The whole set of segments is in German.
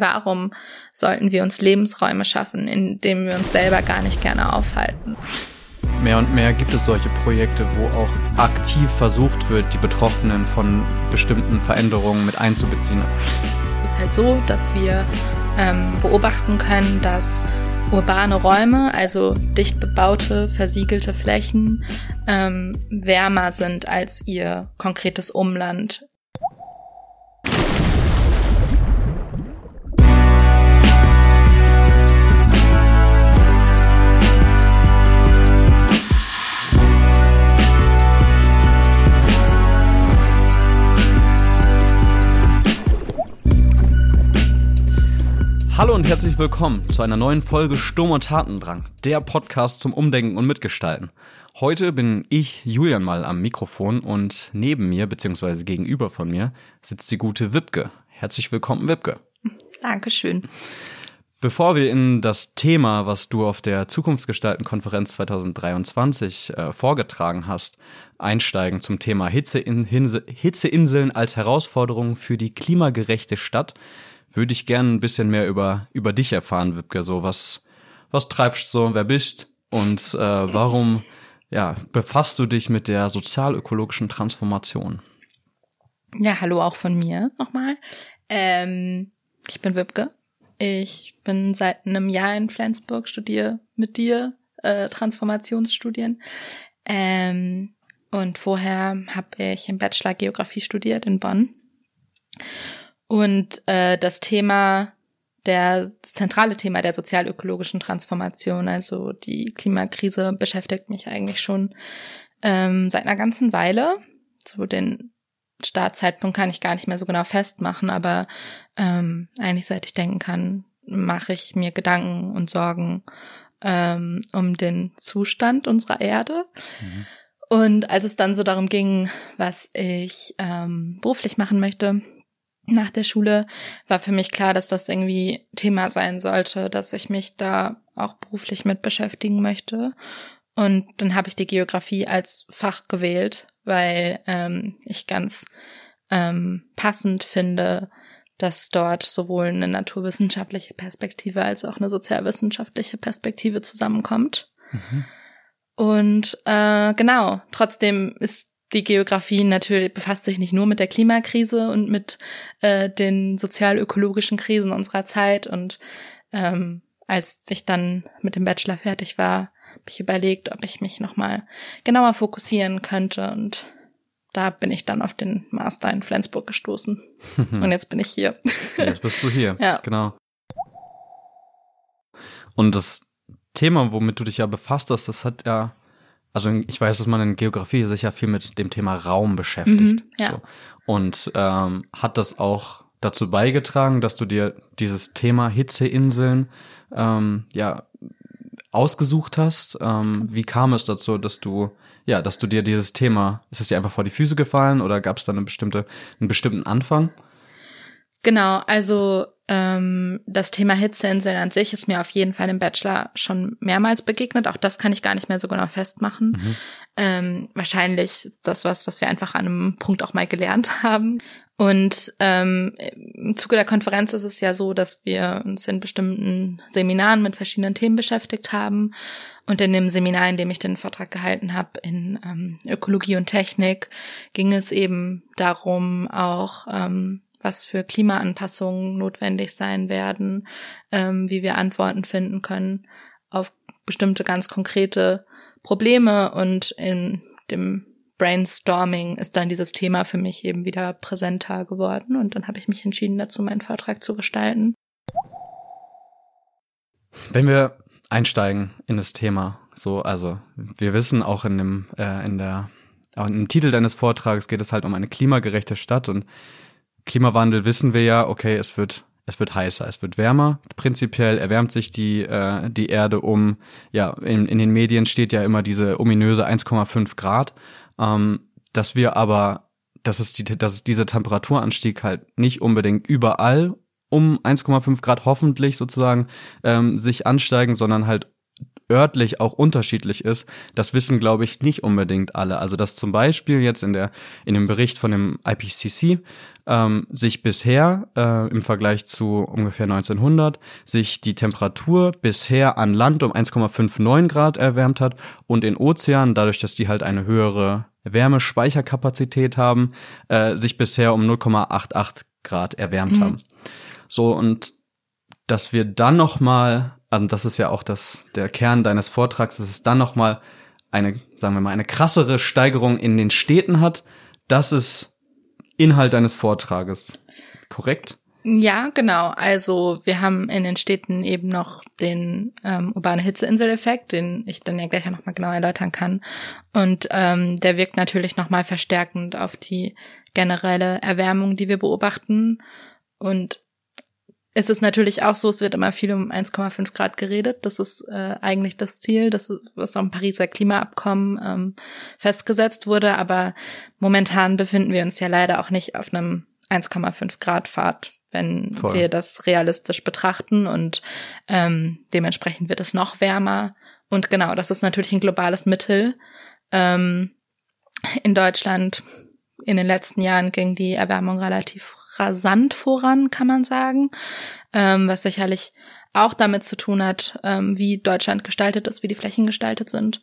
Warum sollten wir uns Lebensräume schaffen, in denen wir uns selber gar nicht gerne aufhalten? Mehr und mehr gibt es solche Projekte, wo auch aktiv versucht wird, die Betroffenen von bestimmten Veränderungen mit einzubeziehen. Es ist halt so, dass wir ähm, beobachten können, dass urbane Räume, also dicht bebaute, versiegelte Flächen, ähm, wärmer sind als ihr konkretes Umland Hallo und herzlich willkommen zu einer neuen Folge Sturm und Tatendrang, der Podcast zum Umdenken und Mitgestalten. Heute bin ich, Julian, mal am Mikrofon und neben mir, beziehungsweise gegenüber von mir, sitzt die gute Wipke. Herzlich willkommen, Wipke. Dankeschön. Bevor wir in das Thema, was du auf der Zukunftsgestalten-Konferenz 2023 äh, vorgetragen hast, einsteigen zum Thema Hitzein Hitzeinseln als Herausforderung für die klimagerechte Stadt, würde ich gerne ein bisschen mehr über, über dich erfahren, Wipke. So, was, was treibst du so, wer bist und äh, warum ja, befasst du dich mit der sozialökologischen Transformation? Ja, hallo auch von mir nochmal. Ähm, ich bin Wipke. Ich bin seit einem Jahr in Flensburg, studiere mit dir äh, Transformationsstudien. Ähm, und vorher habe ich im Bachelor Geografie studiert in Bonn. Und äh, das Thema, der das zentrale Thema der sozialökologischen Transformation, also die Klimakrise, beschäftigt mich eigentlich schon ähm, seit einer ganzen Weile. So den Startzeitpunkt kann ich gar nicht mehr so genau festmachen, aber ähm, eigentlich seit ich denken kann, mache ich mir Gedanken und Sorgen ähm, um den Zustand unserer Erde. Mhm. Und als es dann so darum ging, was ich ähm, beruflich machen möchte, nach der Schule war für mich klar, dass das irgendwie Thema sein sollte, dass ich mich da auch beruflich mit beschäftigen möchte. Und dann habe ich die Geografie als Fach gewählt, weil ähm, ich ganz ähm, passend finde, dass dort sowohl eine naturwissenschaftliche Perspektive als auch eine sozialwissenschaftliche Perspektive zusammenkommt. Mhm. Und äh, genau, trotzdem ist die Geografie natürlich befasst sich nicht nur mit der Klimakrise und mit äh, den sozial-ökologischen Krisen unserer Zeit. Und ähm, als ich dann mit dem Bachelor fertig war, habe ich überlegt, ob ich mich nochmal genauer fokussieren könnte. Und da bin ich dann auf den Master in Flensburg gestoßen. und jetzt bin ich hier. jetzt bist du hier. ja. Genau. Und das Thema, womit du dich ja befasst hast, das hat ja also ich weiß, dass man in Geografie sich ja viel mit dem Thema Raum beschäftigt. Mhm, ja. so. Und ähm, hat das auch dazu beigetragen, dass du dir dieses Thema Hitzeinseln ähm, ja ausgesucht hast. Ähm, wie kam es dazu, dass du ja, dass du dir dieses Thema, ist es dir einfach vor die Füße gefallen oder gab es da eine bestimmte, einen bestimmten Anfang? Genau, also ähm, das Thema Hitzeinseln an sich ist mir auf jeden Fall im Bachelor schon mehrmals begegnet. Auch das kann ich gar nicht mehr so genau festmachen. Mhm. Ähm, wahrscheinlich ist das was, was wir einfach an einem Punkt auch mal gelernt haben. Und ähm, im Zuge der Konferenz ist es ja so, dass wir uns in bestimmten Seminaren mit verschiedenen Themen beschäftigt haben. Und in dem Seminar, in dem ich den Vortrag gehalten habe, in ähm, Ökologie und Technik, ging es eben darum, auch ähm, was für Klimaanpassungen notwendig sein werden, ähm, wie wir Antworten finden können auf bestimmte ganz konkrete Probleme und in dem Brainstorming ist dann dieses Thema für mich eben wieder präsenter geworden und dann habe ich mich entschieden dazu, meinen Vortrag zu gestalten. Wenn wir einsteigen in das Thema, so also wir wissen auch in dem äh, in der im Titel deines Vortrags geht es halt um eine klimagerechte Stadt und Klimawandel wissen wir ja, okay, es wird es wird heißer, es wird wärmer. Prinzipiell erwärmt sich die äh, die Erde um. Ja, in, in den Medien steht ja immer diese ominöse 1,5 Grad. Ähm, dass wir aber, dass es die, dass dieser Temperaturanstieg halt nicht unbedingt überall um 1,5 Grad hoffentlich sozusagen ähm, sich ansteigen, sondern halt örtlich auch unterschiedlich ist, das wissen, glaube ich, nicht unbedingt alle. Also dass zum Beispiel jetzt in der in dem Bericht von dem IPCC ähm, sich bisher äh, im Vergleich zu ungefähr 1900 sich die Temperatur bisher an Land um 1,59 Grad erwärmt hat und in Ozeanen, dadurch, dass die halt eine höhere Wärmespeicherkapazität haben, äh, sich bisher um 0,88 Grad erwärmt mhm. haben. So und dass wir dann noch mal, also das ist ja auch das der Kern deines Vortrags, dass es dann noch mal eine, sagen wir mal, eine krassere Steigerung in den Städten hat. Das ist Inhalt deines Vortrages. Korrekt? Ja, genau. Also wir haben in den Städten eben noch den ähm, urbane Hitzeinseleffekt, den ich dann ja gleich noch mal genau erläutern kann. Und ähm, der wirkt natürlich noch mal verstärkend auf die generelle Erwärmung, die wir beobachten. Und es ist natürlich auch so, es wird immer viel um 1,5 Grad geredet. Das ist äh, eigentlich das Ziel, das ist, was im Pariser Klimaabkommen ähm, festgesetzt wurde. Aber momentan befinden wir uns ja leider auch nicht auf einem 1,5 Grad Pfad, wenn Voll. wir das realistisch betrachten. Und ähm, dementsprechend wird es noch wärmer. Und genau, das ist natürlich ein globales Mittel. Ähm, in Deutschland in den letzten Jahren ging die Erwärmung relativ rasant voran, kann man sagen, ähm, was sicherlich auch damit zu tun hat, ähm, wie Deutschland gestaltet ist, wie die Flächen gestaltet sind.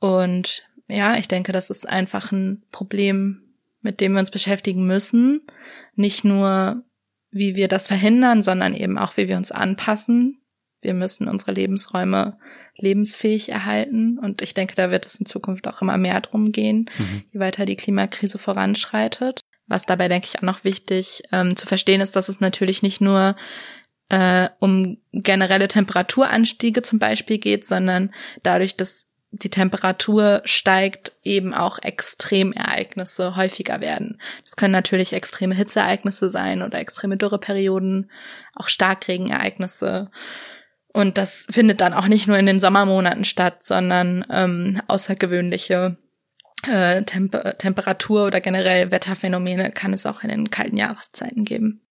Und ja, ich denke, das ist einfach ein Problem, mit dem wir uns beschäftigen müssen. Nicht nur, wie wir das verhindern, sondern eben auch, wie wir uns anpassen. Wir müssen unsere Lebensräume lebensfähig erhalten. Und ich denke, da wird es in Zukunft auch immer mehr drum gehen, mhm. je weiter die Klimakrise voranschreitet. Was dabei, denke ich, auch noch wichtig ähm, zu verstehen ist, dass es natürlich nicht nur äh, um generelle Temperaturanstiege zum Beispiel geht, sondern dadurch, dass die Temperatur steigt, eben auch Extremereignisse häufiger werden. Das können natürlich extreme Hitzeereignisse sein oder extreme Dürreperioden, auch Starkregenereignisse. Und das findet dann auch nicht nur in den Sommermonaten statt, sondern ähm, außergewöhnliche äh, Temper Temperatur oder generell Wetterphänomene kann es auch in den kalten Jahreszeiten geben.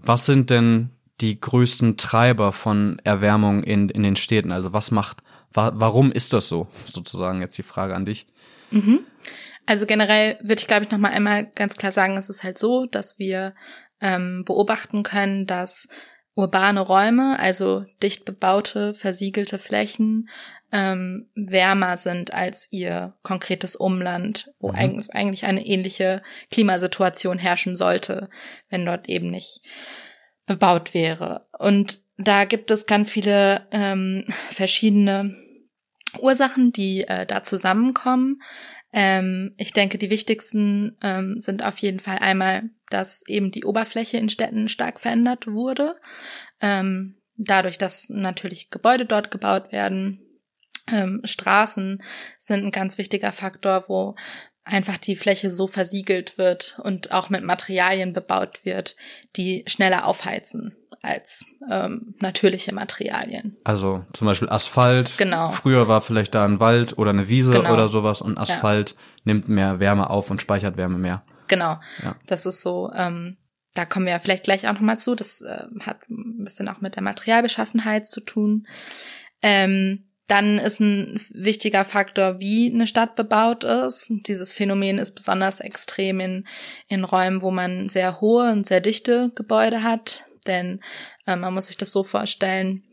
Was sind denn die größten Treiber von Erwärmung in, in den Städten? Also was macht, wa warum ist das so? Sozusagen jetzt die Frage an dich. Mhm. Also generell würde ich, glaube ich, noch mal einmal ganz klar sagen, es ist halt so, dass wir ähm, beobachten können, dass urbane Räume, also dicht bebaute, versiegelte Flächen, ähm, wärmer sind als ihr konkretes Umland, wo mhm. eigentlich eine ähnliche Klimasituation herrschen sollte, wenn dort eben nicht bebaut wäre. Und da gibt es ganz viele ähm, verschiedene Ursachen, die äh, da zusammenkommen. Ähm, ich denke, die wichtigsten ähm, sind auf jeden Fall einmal, dass eben die Oberfläche in Städten stark verändert wurde. Ähm, dadurch, dass natürlich Gebäude dort gebaut werden, ähm, Straßen sind ein ganz wichtiger Faktor, wo einfach die Fläche so versiegelt wird und auch mit Materialien bebaut wird, die schneller aufheizen als ähm, natürliche Materialien. Also zum Beispiel Asphalt. Genau. Früher war vielleicht da ein Wald oder eine Wiese genau. oder sowas und Asphalt ja. nimmt mehr Wärme auf und speichert Wärme mehr. Genau. Ja. Das ist so. Ähm, da kommen wir ja vielleicht gleich auch nochmal zu. Das äh, hat ein bisschen auch mit der Materialbeschaffenheit zu tun. Ähm, dann ist ein wichtiger Faktor, wie eine Stadt bebaut ist. Dieses Phänomen ist besonders extrem in, in Räumen, wo man sehr hohe und sehr dichte Gebäude hat. Denn äh, man muss sich das so vorstellen,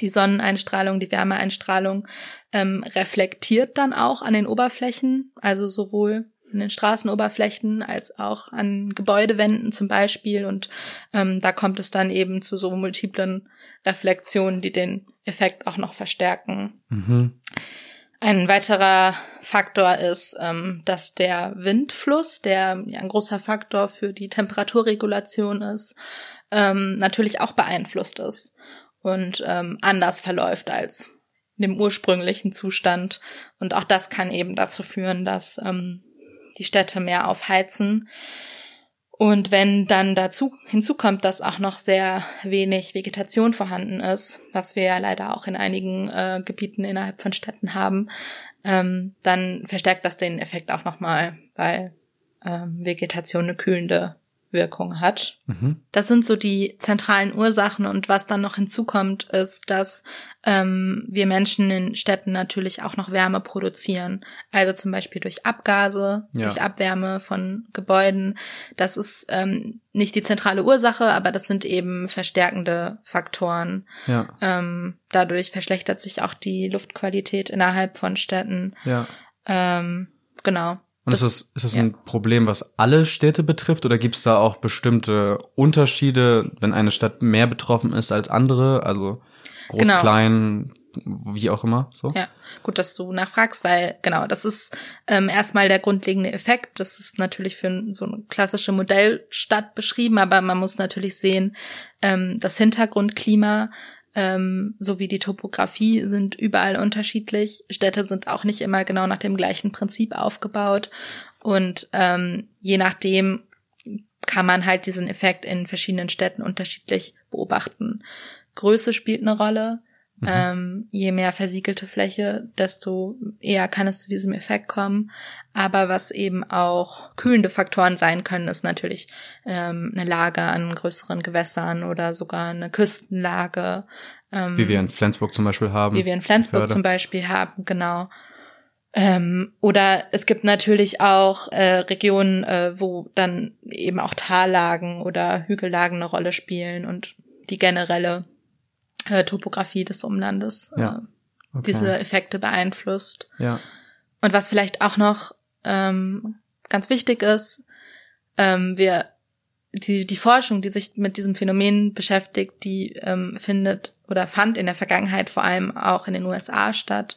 die Sonneneinstrahlung, die Wärmeeinstrahlung ähm, reflektiert dann auch an den Oberflächen, also sowohl an den Straßenoberflächen als auch an Gebäudewänden zum Beispiel. Und ähm, da kommt es dann eben zu so multiplen Reflexionen, die den Effekt auch noch verstärken. Mhm. Ein weiterer Faktor ist, ähm, dass der Windfluss, der ja ein großer Faktor für die Temperaturregulation ist, ähm, natürlich auch beeinflusst ist und ähm, anders verläuft als in dem ursprünglichen Zustand. Und auch das kann eben dazu führen, dass ähm, die Städte mehr aufheizen. Und wenn dann dazu hinzukommt, dass auch noch sehr wenig Vegetation vorhanden ist, was wir ja leider auch in einigen äh, Gebieten innerhalb von Städten haben, ähm, dann verstärkt das den Effekt auch nochmal, weil ähm, Vegetation eine kühlende Wirkung hat. Mhm. Das sind so die zentralen Ursachen und was dann noch hinzukommt, ist, dass ähm, wir Menschen in Städten natürlich auch noch Wärme produzieren. Also zum Beispiel durch Abgase, Ja. durch Abwärme von Gebäuden. Das ist ähm, nicht die zentrale Ursache, aber das sind eben verstärkende Faktoren. Ja, Ähm, dadurch verschlechtert sich auch die Luftqualität innerhalb von Städten. ja. Ähm, genau. Und Das- ist es, ist es ja. ein Problem, was alle Städte betrifft, oder gibt es da auch bestimmte Unterschiede, wenn eine Stadt mehr betroffen ist als andere? Also groß, Genau. klein, wie auch immer. So? Ja, gut, dass du nachfragst, weil genau, das ist ähm, erstmal der grundlegende Effekt. Das ist natürlich für so eine klassische Modellstadt beschrieben, aber man muss natürlich sehen, ähm, das Hintergrundklima ähm, sowie die Topografie sind überall unterschiedlich. Städte sind auch nicht immer genau nach dem gleichen Prinzip aufgebaut und ähm, je nachdem kann man halt diesen Effekt in verschiedenen Städten unterschiedlich beobachten. Größe spielt eine Rolle. Mhm. Ähm, je mehr versiegelte Fläche, desto eher kann es zu diesem Effekt kommen. Aber was eben auch kühlende Faktoren sein können, ist natürlich ähm, eine Lage an größeren Gewässern oder sogar eine Küstenlage. Ähm, Wie wir in Flensburg zum Beispiel haben. wie wir in Flensburg Förde. zum Beispiel haben, genau. Ähm, oder es gibt natürlich auch äh, Regionen, äh, wo dann eben auch Tallagen oder Hügellagen eine Rolle spielen und die generelle äh, Topografie des Umlandes Ja. äh, Okay. diese Effekte beeinflusst. ja. Und was vielleicht auch noch ähm, ganz wichtig ist, ähm, wir die, die Forschung, die sich mit diesem Phänomen beschäftigt, die ähm, findet oder fand in der Vergangenheit vor allem auch in den USA statt,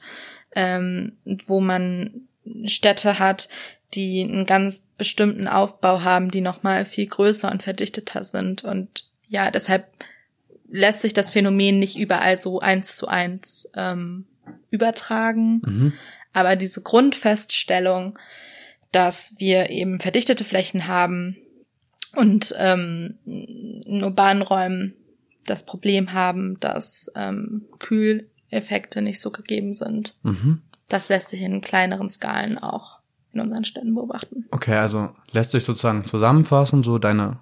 ähm, wo man Städte hat, die einen ganz bestimmten Aufbau haben, die nochmal viel größer und verdichteter sind. Und ja, deshalb lässt sich das Phänomen nicht überall so eins zu eins ähm, übertragen. Mhm. Aber diese Grundfeststellung, dass wir eben verdichtete Flächen haben und ähm, in urbanen Räumen das Problem haben, dass ähm, Kühleffekte nicht so gegeben sind, Mhm. das lässt sich in kleineren Skalen auch in unseren Städten beobachten. Okay, also lässt sich sozusagen zusammenfassen, so deine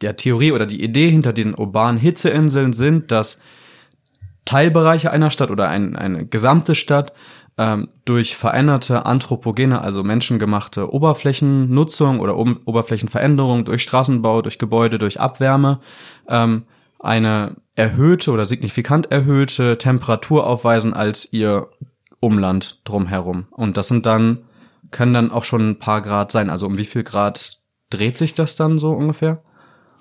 der, Theorie oder die Idee hinter den urbanen Hitzeinseln sind, dass Teilbereiche einer Stadt oder ein, eine gesamte Stadt ähm, durch veränderte anthropogene, also menschengemachte Oberflächennutzung oder Ober Oberflächenveränderung durch Straßenbau, durch Gebäude, durch Abwärme ähm, eine erhöhte oder signifikant erhöhte Temperatur aufweisen als ihr Umland drumherum. Und das sind dann, können dann auch schon ein paar Grad sein. Also um wie viel Grad dreht sich das dann so ungefähr?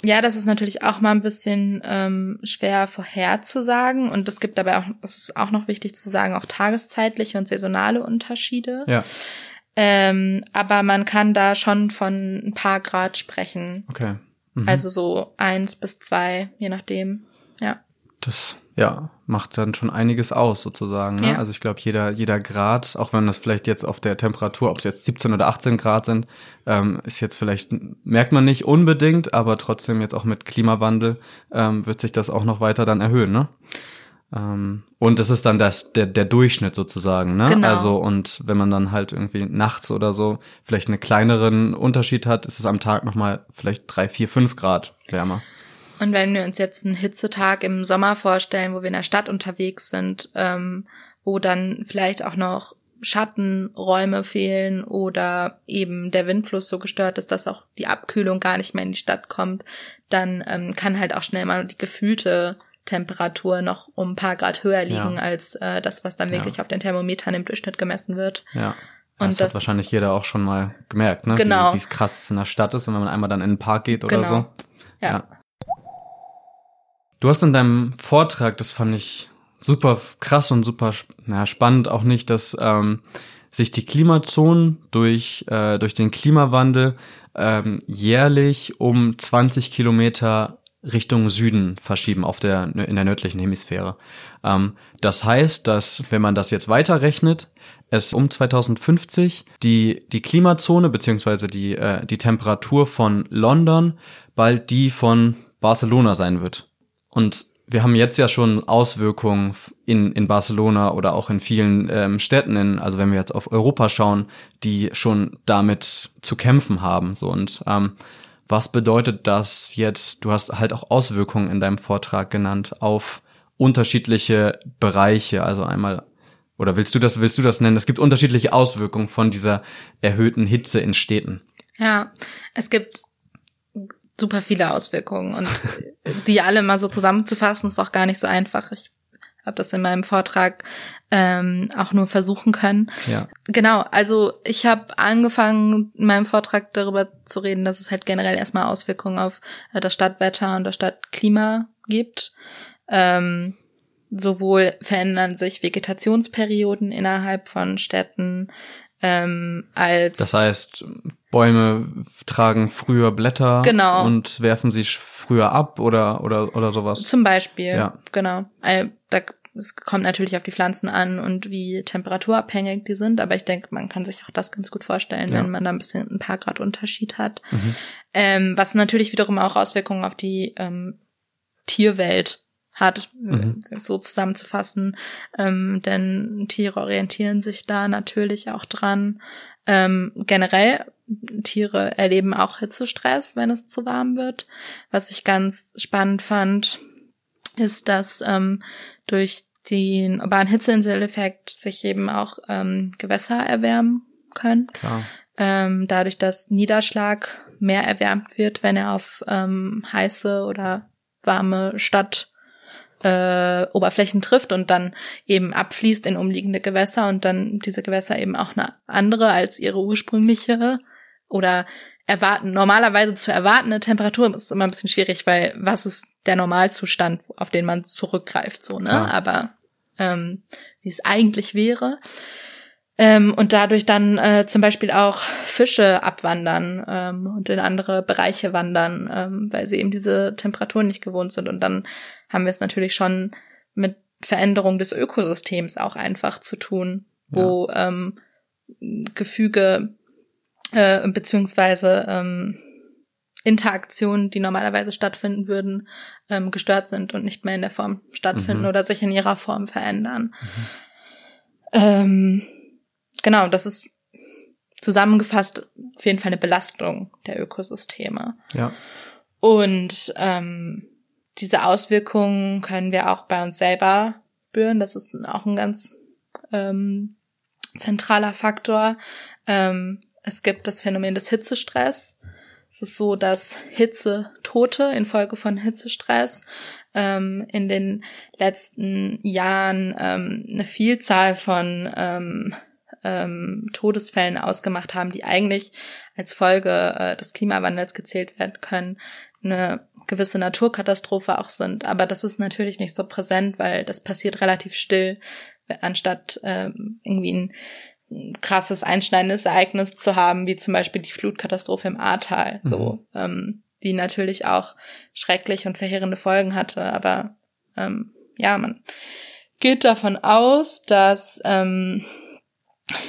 Ja, das ist natürlich auch mal ein bisschen ähm, schwer vorherzusagen und es gibt dabei auch, es ist auch noch wichtig zu sagen, auch tageszeitliche und saisonale Unterschiede. Ja, Ähm, aber man kann da schon von ein paar Grad sprechen. okay. Mhm. Also so eins bis zwei, je nachdem. Ja. Das ja macht dann schon einiges aus sozusagen. Ne? Ja. Also ich glaube jeder jeder Grad, auch wenn das vielleicht jetzt auf der Temperatur, ob es jetzt 17 oder 18 Grad sind, ähm, ist jetzt vielleicht merkt man nicht unbedingt, aber trotzdem jetzt auch mit Klimawandel ähm, wird sich das auch noch weiter dann erhöhen. Ne? Ähm, und es ist dann das der der Durchschnitt sozusagen. Ne? Genau. Also und wenn man dann halt irgendwie nachts oder so vielleicht einen kleineren Unterschied hat, ist es am Tag noch mal vielleicht drei, vier, fünf Grad wärmer. Und wenn wir uns jetzt einen Hitzetag im Sommer vorstellen, wo wir in der Stadt unterwegs sind, ähm, wo dann vielleicht auch noch Schattenräume fehlen oder eben der Windfluss so gestört ist, dass auch die Abkühlung gar nicht mehr in die Stadt kommt, dann ähm, kann halt auch schnell mal die gefühlte Temperatur noch um ein paar Grad höher liegen Ja. als äh, das, was dann Ja. wirklich auf den Thermometern im Durchschnitt gemessen wird. Ja. Und das, das- hat wahrscheinlich jeder auch schon mal gemerkt, ne? Genau. Wie es krass in der Stadt ist, und wenn man einmal dann in den Park geht oder Genau. so. Ja. Du hast in deinem Vortrag, das fand ich super krass und super na, spannend, auch nicht, dass ähm, sich die Klimazonen durch, äh, durch den Klimawandel ähm, jährlich um 20 Kilometer Richtung Süden verschieben auf der, in der nördlichen Hemisphäre. Ähm, das heißt, dass, wenn man das jetzt weiterrechnet, es um 2050 die, die Klimazone beziehungsweise die, äh, die Temperatur von London bald die von Barcelona sein wird. Und wir haben jetzt ja schon Auswirkungen in, in Barcelona oder auch in vielen ähm, Städten, in, also wenn wir jetzt auf Europa schauen, die schon damit zu kämpfen haben. So und ähm, Was bedeutet das jetzt? Du hast halt auch Auswirkungen in deinem Vortrag genannt auf unterschiedliche Bereiche, also einmal oder willst du das willst du das nennen? Es gibt unterschiedliche Auswirkungen von dieser erhöhten Hitze in Städten. Ja, es gibt super viele Auswirkungen und die alle mal so zusammenzufassen ist auch gar nicht so einfach. Ich habe das in meinem Vortrag ähm, auch nur versuchen können. Ja. Genau, also ich habe angefangen in meinem Vortrag darüber zu reden, dass es halt generell erstmal Auswirkungen auf äh, das Stadtwetter und das Stadtklima gibt. Ähm, sowohl verändern sich Vegetationsperioden innerhalb von Städten, ähm, als das heißt, Bäume tragen früher Blätter genau. und werfen sie früher ab oder oder oder sowas. Zum Beispiel, Ja. genau. Äh, Da, es kommt natürlich auf die Pflanzen an und wie temperaturabhängig die sind, aber ich denke, man kann sich auch das ganz gut vorstellen, Ja. wenn man da ein bisschen ein paar Grad Unterschied hat. Mhm. Ähm, was natürlich wiederum auch Auswirkungen auf die ähm, Tierwelt hat, Mhm. so zusammenzufassen. Ähm, denn Tiere orientieren sich da natürlich auch dran. Ähm, generell, Tiere erleben auch Hitzestress, wenn es zu warm wird. Was ich ganz spannend fand, ist, dass ähm, durch den urbanen Hitzeinseleffekt sich eben auch ähm, Gewässer erwärmen können Klar. ähm, dadurch, dass Niederschlag mehr erwärmt wird, wenn er auf ähm, heiße oder warme Stadt äh, Oberflächen trifft und dann eben abfließt in umliegende Gewässer und dann diese Gewässer eben auch eine andere als ihre ursprüngliche oder erwarten normalerweise zu erwartende Temperatur ist immer ein bisschen schwierig, weil was ist der Normalzustand, auf den man zurückgreift, so ne? Klar. Aber ähm, wie es eigentlich wäre. Ähm, und dadurch dann äh, zum Beispiel auch Fische abwandern ähm, und in andere Bereiche wandern, ähm, weil sie eben diese Temperaturen nicht gewohnt sind. Und dann haben wir es natürlich schon mit Veränderung des Ökosystems auch einfach zu tun, wo ähm, Gefüge äh, beziehungsweise ähm, Interaktionen, die normalerweise stattfinden würden, ähm, gestört sind und nicht mehr in der Form stattfinden Mhm. oder sich in ihrer Form verändern. Ähm, genau, das ist zusammengefasst auf jeden Fall eine Belastung der Ökosysteme. Ja. Und ähm, diese Auswirkungen können wir auch bei uns selber spüren. Das ist auch ein ganz ähm, zentraler Faktor. Ähm, es gibt das Phänomen des Hitzestress. Es ist so, dass Hitzetote infolge von Hitzestress ähm, in den letzten Jahren ähm, eine Vielzahl von ähm, ähm, Todesfällen ausgemacht haben, die eigentlich als Folge äh, des Klimawandels gezählt werden können, eine gewisse Naturkatastrophe auch sind. Aber das ist natürlich nicht so präsent, weil das passiert relativ still, anstatt ähm, irgendwie ein krasses einschneidendes Ereignis zu haben, wie zum Beispiel die Flutkatastrophe im Ahrtal, so, ähm, die natürlich auch schrecklich und verheerende Folgen hatte. Aber ähm, ja, man geht davon aus, dass ähm,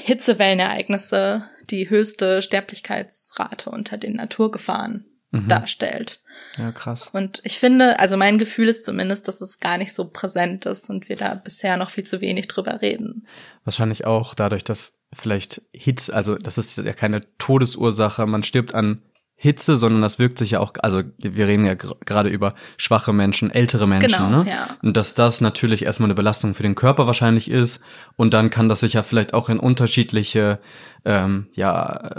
Hitzewellenereignisse die höchste Sterblichkeitsrate unter den Naturgefahren Mhm. darstellt. Ja, krass. Und ich finde, also mein Gefühl ist zumindest, dass es gar nicht so präsent ist und wir da bisher noch viel zu wenig drüber reden. Wahrscheinlich auch dadurch, dass vielleicht Hitze, also das ist ja keine Todesursache, man stirbt an Hitze, sondern das wirkt sich ja auch, also wir reden ja gerade über schwache Menschen, ältere Menschen, Genau, ne? ja. Und dass das natürlich erstmal eine Belastung für den Körper wahrscheinlich ist und dann kann das sich ja vielleicht auch in unterschiedliche, ähm, ja,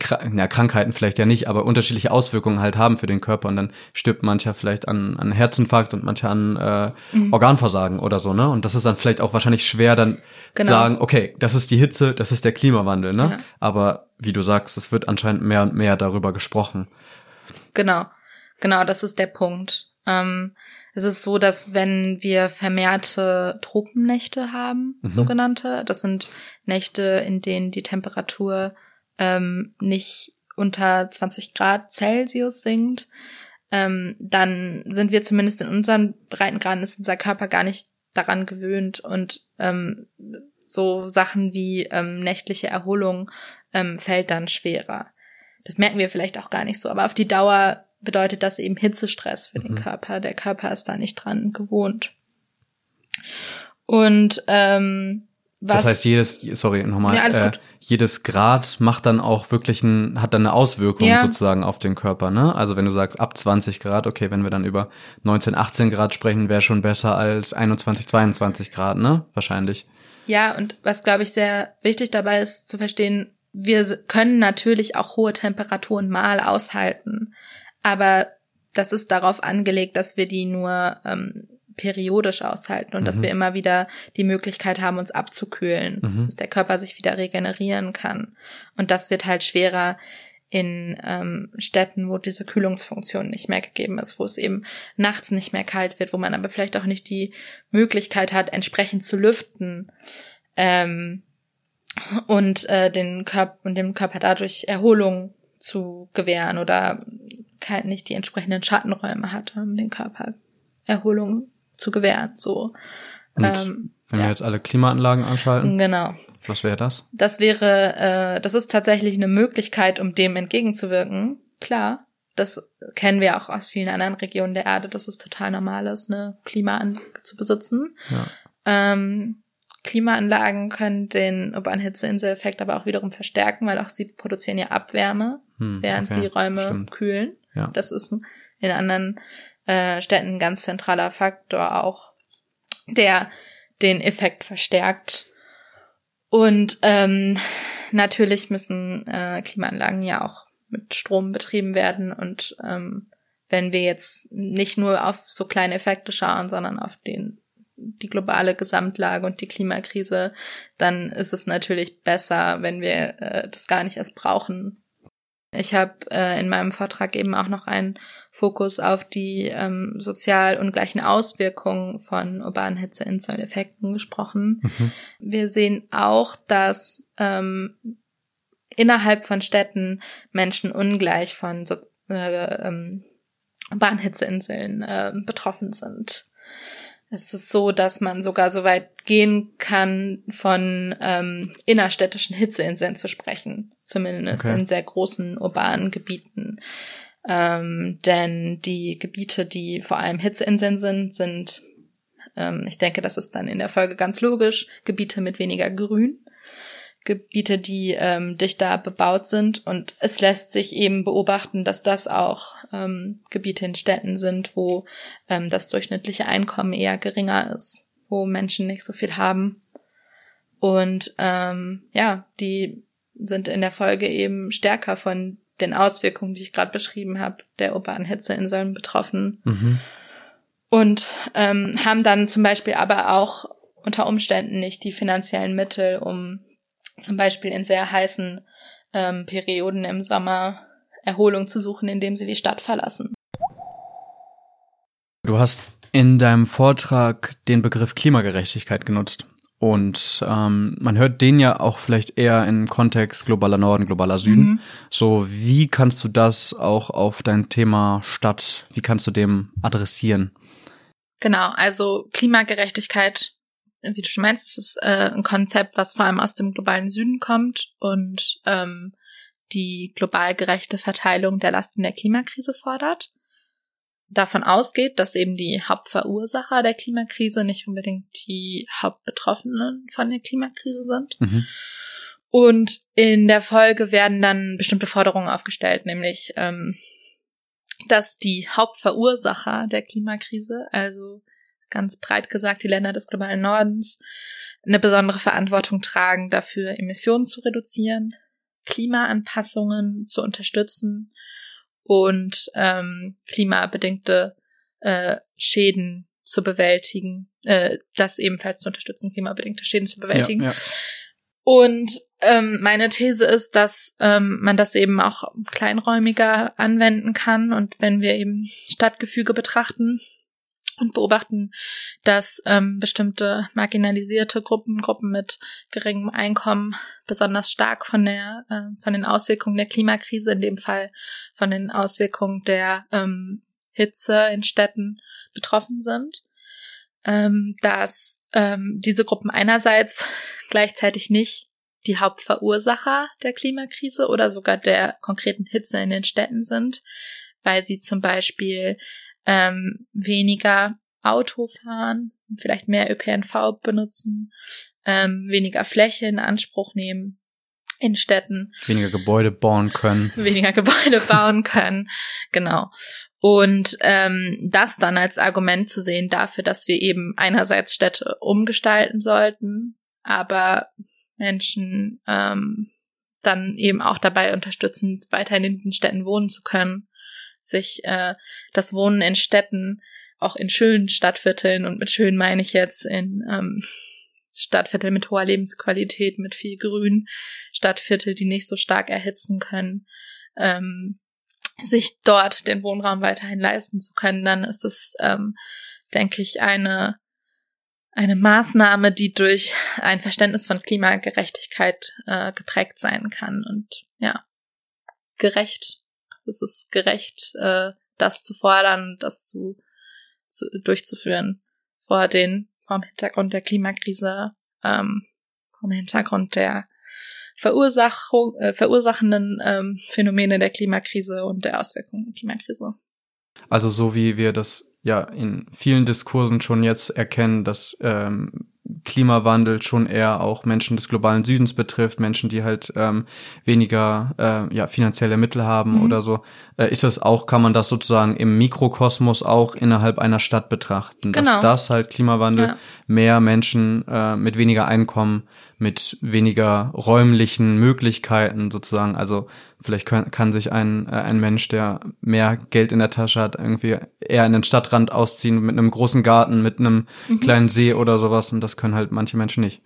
Kra ja, Krankheiten vielleicht ja nicht, aber unterschiedliche Auswirkungen halt haben für den Körper und dann stirbt mancher vielleicht an, an Herzinfarkt und mancher an äh, Mhm. Organversagen oder so, ne? Und das ist dann vielleicht auch wahrscheinlich schwer dann Genau. sagen, okay, das ist die Hitze, das ist der Klimawandel, ne? Ja. Aber wie du sagst, es wird anscheinend mehr und mehr darüber gesprochen. Genau, genau, das ist der Punkt. Ähm, es ist so, dass wenn wir vermehrte Tropennächte haben, Mhm. sogenannte, das sind Nächte, in denen die Temperatur ähm, nicht unter 20 Grad Celsius sinkt, ähm, dann sind wir zumindest in unseren Breitengraden ist unser Körper gar nicht daran gewöhnt und ähm, so Sachen wie ähm, nächtliche Erholung ähm, fällt dann schwerer. Das merken wir vielleicht auch gar nicht so, aber auf die Dauer bedeutet das eben Hitzestress für den Mhm. Körper. Der Körper ist da nicht dran gewohnt. Und ähm, Was, das heißt, jedes, sorry, nochmal, Ja, äh, jedes Grad macht dann auch wirklich ein, hat dann eine Auswirkung Ja. sozusagen auf den Körper, ne? Also wenn du sagst ab 20 Grad, okay, wenn wir dann über 19, 18 Grad sprechen, wäre schon besser als 21, 22 Grad, ne? Wahrscheinlich. Ja, und was, glaube ich, sehr wichtig dabei ist zu verstehen, wir können natürlich auch hohe Temperaturen mal aushalten, aber das ist darauf angelegt, dass wir die nur ähm, periodisch aushalten und dass Mhm. wir immer wieder die Möglichkeit haben, uns abzukühlen, Mhm. dass der Körper sich wieder regenerieren kann. Und das wird halt schwerer in ähm, Städten, wo diese Kühlungsfunktion nicht mehr gegeben ist, wo es eben nachts nicht mehr kalt wird, wo man aber vielleicht auch nicht die Möglichkeit hat, entsprechend zu lüften ähm, und äh, den Körper und dem Körper dadurch Erholung zu gewähren oder nicht die entsprechenden Schattenräume hat, um den Körper Erholung zu gewähren. So. Und Ähm, wenn ja. wir jetzt alle Klimaanlagen anschalten, Genau. was wäre das? Das wäre, äh, das ist tatsächlich eine Möglichkeit, um dem entgegenzuwirken. Klar, das kennen wir auch aus vielen anderen Regionen der Erde, dass es total normal ist, eine Klimaanlage zu besitzen. Ja. Ähm, Klimaanlagen können den urbanen Hitzeinseleffekt aber auch wiederum verstärken, weil auch sie produzieren ja Abwärme, Hm, während okay, sie Räume Stimmt. kühlen. Ja. Das ist in anderen äh, Städten ein ganz zentraler Faktor auch, der den Effekt verstärkt. Und ähm, natürlich müssen äh, Klimaanlagen ja auch mit Strom betrieben werden. Und ähm, wenn wir jetzt nicht nur auf so kleine Effekte schauen, sondern auf den die globale Gesamtlage und die Klimakrise, dann ist es natürlich besser, wenn wir äh, das gar nicht erst brauchen. Ich habe äh, in meinem Vortrag eben auch noch einen Fokus auf die ähm, sozial ungleichen Auswirkungen von urbanen Hitzeinseleffekten gesprochen. Mhm. Wir sehen auch, dass ähm, innerhalb von Städten Menschen ungleich von so, äh, ähm, urbanen Hitzeinseln äh, betroffen sind. Es ist so, dass man sogar so weit gehen kann, von ähm, innerstädtischen Hitzeinseln zu sprechen, zumindest Okay. in sehr großen urbanen Gebieten. Ähm, denn die Gebiete, die vor allem Hitzeinseln sind, sind, ähm, ich denke, das ist dann in der Folge ganz logisch, Gebiete mit weniger Grün. Gebiete, die ähm, dichter bebaut sind. Und es lässt sich eben beobachten, dass das auch ähm, Gebiete in Städten sind, wo ähm, das durchschnittliche Einkommen eher geringer ist, wo Menschen nicht so viel haben. Und ähm, ja, die sind in der Folge eben stärker von den Auswirkungen, die ich gerade beschrieben habe, der urbanen Hitzeinseln betroffen Mhm. und ähm, haben dann zum Beispiel aber auch unter Umständen nicht die finanziellen Mittel, um zum Beispiel in sehr heißen ähm, Perioden im Sommer Erholung zu suchen, indem sie die Stadt verlassen. Du hast in deinem Vortrag den Begriff Klimagerechtigkeit genutzt. Und ähm, man hört den ja auch vielleicht eher im Kontext globaler Norden, globaler Süden. Mhm. So, wie kannst du das auch auf dein Thema Stadt, wie kannst du dem adressieren? Genau, also Klimagerechtigkeit, wie du schon meinst, das ist äh, ein Konzept, was vor allem aus dem globalen Süden kommt und ähm, die global gerechte Verteilung der Lasten der Klimakrise fordert. Davon ausgeht, dass eben die Hauptverursacher der Klimakrise nicht unbedingt die Hauptbetroffenen von der Klimakrise sind. Mhm. Und in der Folge werden dann bestimmte Forderungen aufgestellt, nämlich, ähm, dass die Hauptverursacher der Klimakrise, also ganz breit gesagt die Länder des globalen Nordens, eine besondere Verantwortung tragen, dafür Emissionen zu reduzieren, Klimaanpassungen zu unterstützen und ähm, klimabedingte äh, Schäden zu bewältigen, äh, das ebenfalls zu unterstützen, klimabedingte Schäden zu bewältigen. Ja, ja. Und ähm, meine These ist, dass ähm, man das eben auch kleinräumiger anwenden kann. Und wenn wir eben Stadtgefüge betrachten und beobachten, dass ähm, bestimmte marginalisierte Gruppen, Gruppen mit geringem Einkommen besonders stark von der äh, von den Auswirkungen der Klimakrise, in dem Fall von den Auswirkungen der ähm, Hitze in Städten betroffen sind, ähm, dass ähm, diese Gruppen einerseits gleichzeitig nicht die Hauptverursacher der Klimakrise oder sogar der konkreten Hitze in den Städten sind, weil sie zum Beispiel ähm, weniger Auto fahren, vielleicht mehr ÖPNV benutzen, ähm, weniger Fläche in Anspruch nehmen in Städten. Weniger Gebäude bauen können. Weniger Gebäude bauen können, genau. Und ähm, das dann als Argument zu sehen dafür, dass wir eben einerseits Städte umgestalten sollten, aber Menschen ähm, dann eben auch dabei unterstützen, weiterhin in diesen Städten wohnen zu können, sich äh, das Wohnen in Städten, auch in schönen Stadtvierteln und mit schön meine ich jetzt in ähm, Stadtviertel mit hoher Lebensqualität, mit viel Grün, Stadtviertel, die nicht so stark erhitzen können, ähm, sich dort den Wohnraum weiterhin leisten zu können, dann ist das, ähm, denke ich, eine eine Maßnahme, die durch ein Verständnis von Klimagerechtigkeit äh, geprägt sein kann. Und ja, gerecht. Es ist gerecht, äh, das zu fordern, das zu, zu durchzuführen vor den vom Hintergrund der Klimakrise, ähm, vom Hintergrund der Verursachung, äh, verursachenden ähm, Phänomene der Klimakrise und der Auswirkungen der Klimakrise. Also so wie wir das ja in vielen Diskursen schon jetzt erkennen, dass ähm, Klimawandel schon eher auch Menschen des globalen Südens betrifft, Menschen, die halt ähm, weniger äh, ja, finanzielle Mittel haben mhm. oder so, äh, ist das auch, kann man das sozusagen im Mikrokosmos auch innerhalb einer Stadt betrachten, genau. dass das halt Klimawandel ja. mehr Menschen äh, mit weniger Einkommen mit weniger räumlichen Möglichkeiten sozusagen. Also vielleicht kann, kann sich ein, äh, ein Mensch, der mehr Geld in der Tasche hat, irgendwie eher in den Stadtrand ausziehen mit einem großen Garten, mit einem mhm. kleinen See oder sowas. Und das können halt manche Menschen nicht.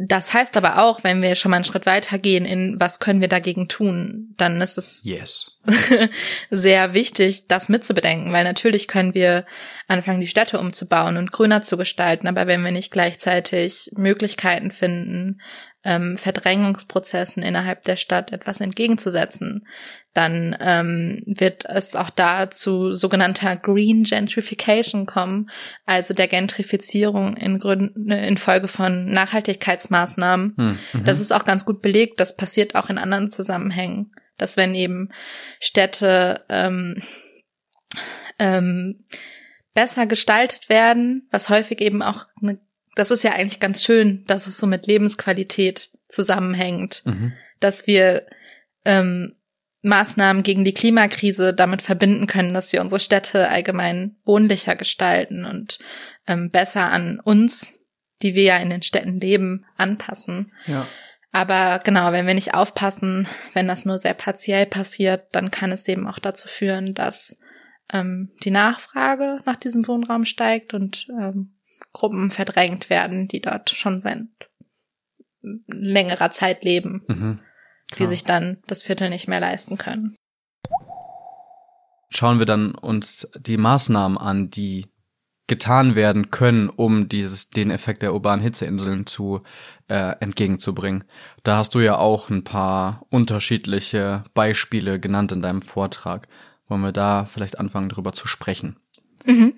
Das heißt aber auch, wenn wir schon mal einen Schritt weiter gehen in was können wir dagegen tun, dann ist es yes. sehr wichtig, das mitzubedenken, weil natürlich können wir anfangen, die Städte umzubauen und grüner zu gestalten, aber wenn wir nicht gleichzeitig Möglichkeiten finden, ähm, Verdrängungsprozessen innerhalb der Stadt etwas entgegenzusetzen, dann ähm, wird es auch da zu sogenannter Green Gentrification kommen, also der Gentrifizierung in Gründen, in Folge von Nachhaltigkeitsmaßnahmen. Hm, mhm. das ist auch ganz gut belegt. Das passiert auch in anderen Zusammenhängen, dass wenn eben Städte ähm, ähm, besser gestaltet werden, was häufig eben auch eine das ist ja eigentlich ganz schön, dass es so mit Lebensqualität zusammenhängt, mhm. dass wir ähm, Maßnahmen gegen die Klimakrise damit verbinden können, dass wir unsere Städte allgemein wohnlicher gestalten und ähm, besser an uns, die wir ja in den Städten leben, anpassen. Ja. Aber genau, wenn wir nicht aufpassen, wenn das nur sehr partiell passiert, dann kann es eben auch dazu führen, dass ähm, die Nachfrage nach diesem Wohnraum steigt und ähm, Gruppen verdrängt werden, die dort schon seit längerer Zeit leben, mhm, die sich dann das Viertel nicht mehr leisten können. Schauen wir dann uns die Maßnahmen an, die getan werden können, um dieses den Effekt der urbanen Hitzeinseln zu äh, entgegenzubringen. Da hast du ja auch ein paar unterschiedliche Beispiele genannt in deinem Vortrag. Wollen wir da vielleicht anfangen, darüber zu sprechen? Mhm.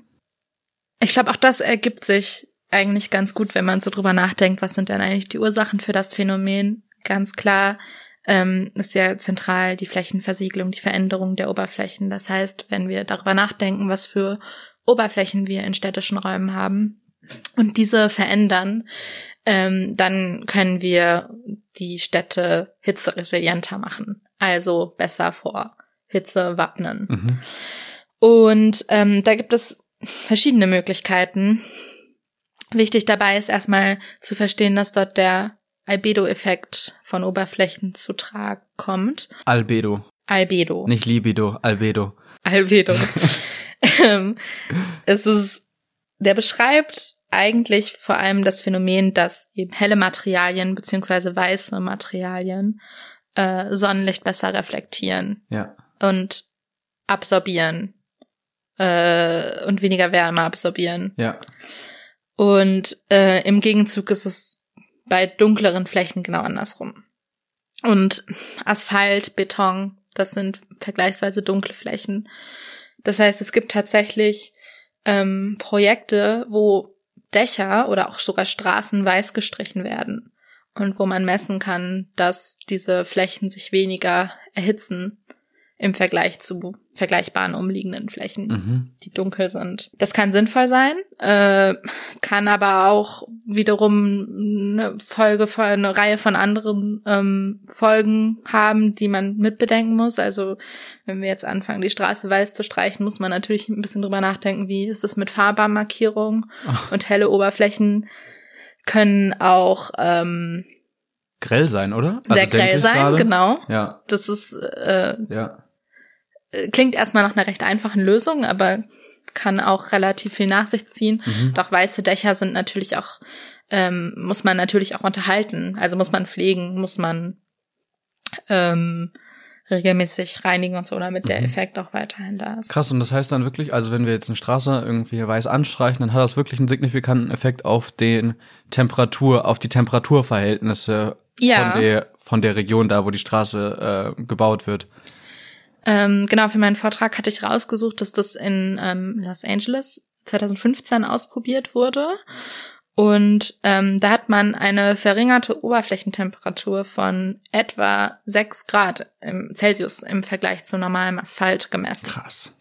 Ich glaube, auch das ergibt sich eigentlich ganz gut, wenn man so drüber nachdenkt, was sind denn eigentlich die Ursachen für das Phänomen. Ganz klar ähm, ist ja zentral die Flächenversiegelung, die Veränderung der Oberflächen. Das heißt, wenn wir darüber nachdenken, was für Oberflächen wir in städtischen Räumen haben und diese verändern, ähm, dann können wir die Städte hitzeresilienter machen, also besser vor Hitze wappnen. Mhm. Und ähm, da gibt es verschiedene Möglichkeiten. Wichtig dabei ist erstmal zu verstehen, dass dort der Albedo-Effekt von Oberflächen zu tragen kommt. Albedo. Albedo. Nicht Libido, Albedo. Albedo. Ähm, es ist, der beschreibt eigentlich vor allem das Phänomen, dass eben helle Materialien beziehungsweise weiße Materialien äh, Sonnenlicht besser reflektieren ja. und absorbieren äh, und weniger Wärme absorbieren. Ja. Und äh, im Gegenzug ist es bei dunkleren Flächen genau andersrum. Und Asphalt, Beton, das sind vergleichsweise dunkle Flächen. Das heißt, es gibt tatsächlich ähm, Projekte, wo Dächer oder auch sogar Straßen weiß gestrichen werden und wo man messen kann, dass diese Flächen sich weniger erhitzen im Vergleich zu vergleichbaren umliegenden Flächen, Mhm. die dunkel sind. Das kann sinnvoll sein, äh, kann aber auch wiederum eine Folge von eine Reihe von anderen ähm, Folgen haben, die man mitbedenken muss. Also wenn wir jetzt anfangen, die Straße weiß zu streichen, muss man natürlich ein bisschen drüber nachdenken, wie ist es mit Fahrbahnmarkierung und helle Oberflächen können auch ähm, Grell sein, oder? Also sehr grell sein, gerade. genau. Ja, Das ist äh, ja. Klingt erstmal nach einer recht einfachen Lösung, aber kann auch relativ viel nach sich ziehen. Mhm. Doch weiße Dächer sind natürlich auch, ähm, muss man natürlich auch unterhalten. Also muss man pflegen, muss man ähm, regelmäßig reinigen und so, damit der Mhm. Effekt auch weiterhin da ist. Krass, und das heißt dann wirklich, also wenn wir jetzt eine Straße irgendwie weiß anstreichen, dann hat das wirklich einen signifikanten Effekt auf den Temperatur, auf die Temperaturverhältnisse Ja. von der von der Region da, wo die Straße äh, gebaut wird. Ähm, genau, für meinen Vortrag hatte ich rausgesucht, dass das in ähm, Los Angeles 2015 ausprobiert wurde. Und ähm, da hat man eine verringerte Oberflächentemperatur von etwa 6 Grad im Celsius im Vergleich zu normalem Asphalt gemessen. Krass.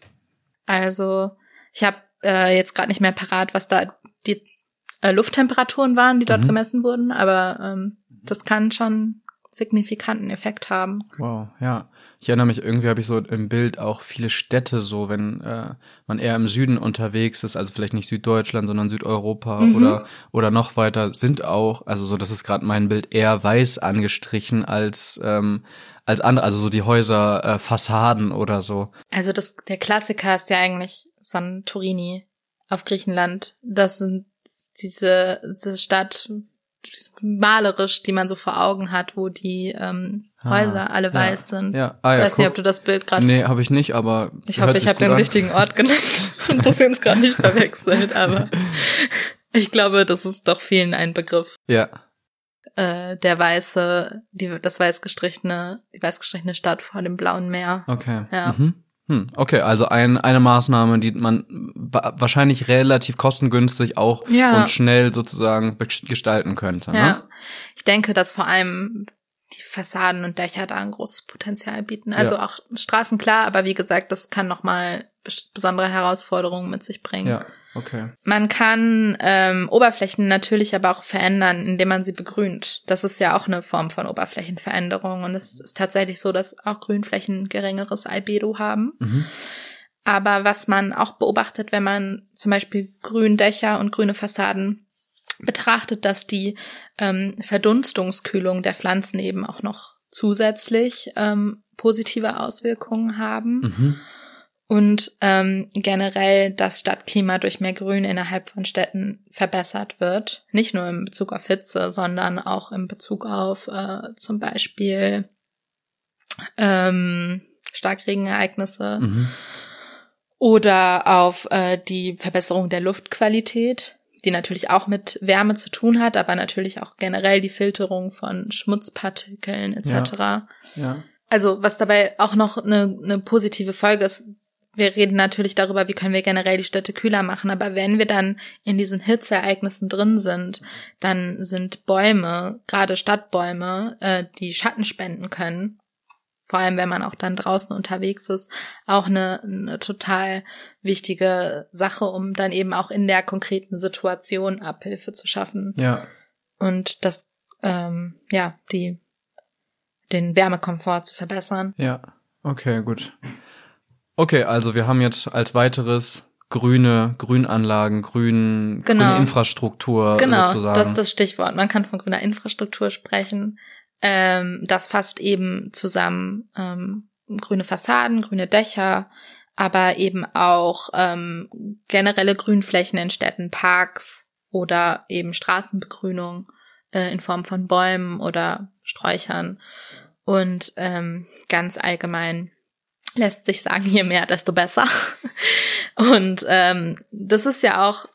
Also ich habe äh, jetzt gerade nicht mehr parat, was da die äh, Lufttemperaturen waren, die dort Mhm. gemessen wurden, aber ähm, das kann schon signifikanten Effekt haben. Wow, ja. Ich erinnere mich, irgendwie habe ich so im Bild auch viele Städte so, wenn äh, man eher im Süden unterwegs ist, also vielleicht nicht Süddeutschland, sondern Südeuropa Mhm. oder oder noch weiter, sind auch, also so, das ist gerade mein Bild, eher weiß angestrichen als ähm, als andere, also so die Häuser, äh, Fassaden oder so. Also das, der Klassiker ist ja eigentlich Santorini auf Griechenland. Das sind diese, diese Stadt, malerisch, die man so vor Augen hat, wo die ähm, Häuser Ah, alle ja, weiß sind. Ja, ah, Ich ja, weiß nicht, ob guck. du das Bild gerade. Nee, habe ich nicht, aber ich hoffe, ich habe den an. richtigen Ort genannt und das jetzt gerade nicht verwechselt, aber ich glaube, das ist doch vielen ein Begriff. Ja. Äh, der weiße, die, das weiß gestrichene, die weiß gestrichene Stadt vor dem blauen Meer. Okay. Ja. Mhm. Hm. Okay, also ein, eine Maßnahme, die man wa- wahrscheinlich relativ kostengünstig auch Ja. und schnell sozusagen gestalten könnte. Ja. Ne? Ich denke, dass vor allem die Fassaden und Dächer da ein großes Potenzial bieten. Also Ja. auch Straßen klar, aber wie gesagt, das kann nochmal besondere Herausforderungen mit sich bringen. Ja, okay. Man kann ähm, Oberflächen natürlich aber auch verändern, indem man sie begrünt. Das ist ja auch eine Form von Oberflächenveränderung. Und es ist tatsächlich so, dass auch Grünflächen geringeres Albedo haben. Mhm. Aber was man auch beobachtet, wenn man zum Beispiel Gründächer und grüne Fassaden betrachtet, dass die ähm, Verdunstungskühlung der Pflanzen eben auch noch zusätzlich ähm, positive Auswirkungen haben Mhm. und ähm, generell das Stadtklima durch mehr Grün innerhalb von Städten verbessert wird. Nicht nur in Bezug auf Hitze, sondern auch in Bezug auf äh, zum Beispiel ähm, Starkregenereignisse Mhm. oder auf äh, die Verbesserung der Luftqualität, die natürlich auch mit Wärme zu tun hat, aber natürlich auch generell die Filterung von Schmutzpartikeln etc. Ja. Also was dabei auch noch eine, eine positive Folge ist, wir reden natürlich darüber, wie können wir generell die Städte kühler machen, aber wenn wir dann in diesen Hitzeereignissen drin sind, dann sind Bäume, gerade Stadtbäume, äh, die Schatten spenden können, vor allem wenn man auch dann draußen unterwegs ist, auch eine, eine total wichtige Sache, um dann eben auch in der konkreten Situation Abhilfe zu schaffen Ja. und das, ähm, ja, die, den Wärmekomfort zu verbessern. Ja. Okay, gut. Okay, also wir haben jetzt als weiteres grüne Grünanlagen, grün, Genau. grüne Infrastruktur Genau, sozusagen. das ist das Stichwort. Man kann von grüner Infrastruktur sprechen. Ähm, das fasst eben zusammen ähm, grüne Fassaden, grüne Dächer, aber eben auch ähm, generelle Grünflächen in Städten, Parks oder eben Straßenbegrünung äh, in Form von Bäumen oder Sträuchern. Und ähm, ganz allgemein lässt sich sagen, je mehr, desto besser. Und ähm, das ist ja auch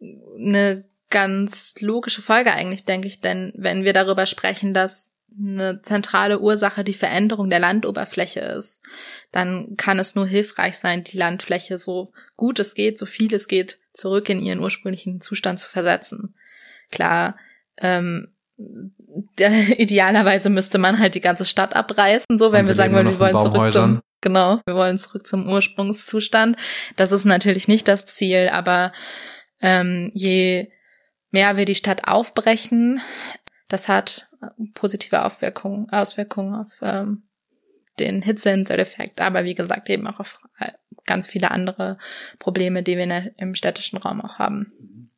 eine ganz logische Folge eigentlich, denke ich, denn wenn wir darüber sprechen, dass eine zentrale Ursache die Veränderung der Landoberfläche ist, dann kann es nur hilfreich sein, die Landfläche so gut es geht, so viel es geht, zurück in ihren ursprünglichen Zustand zu versetzen. Klar, ähm, der, idealerweise müsste man halt die ganze Stadt abreißen, so wenn wir wir sagen wollen, wir wollen zurück zum. Genau, wir wollen zurück zum Ursprungszustand. Das ist natürlich nicht das Ziel, aber ähm, je mehr wir die Stadt aufbrechen, das hat positive Auswirkungen, Auswirkungen auf ähm, den Hitzeinseleffekt, aber wie gesagt eben auch auf ganz viele andere Probleme, die wir im städtischen Raum auch haben.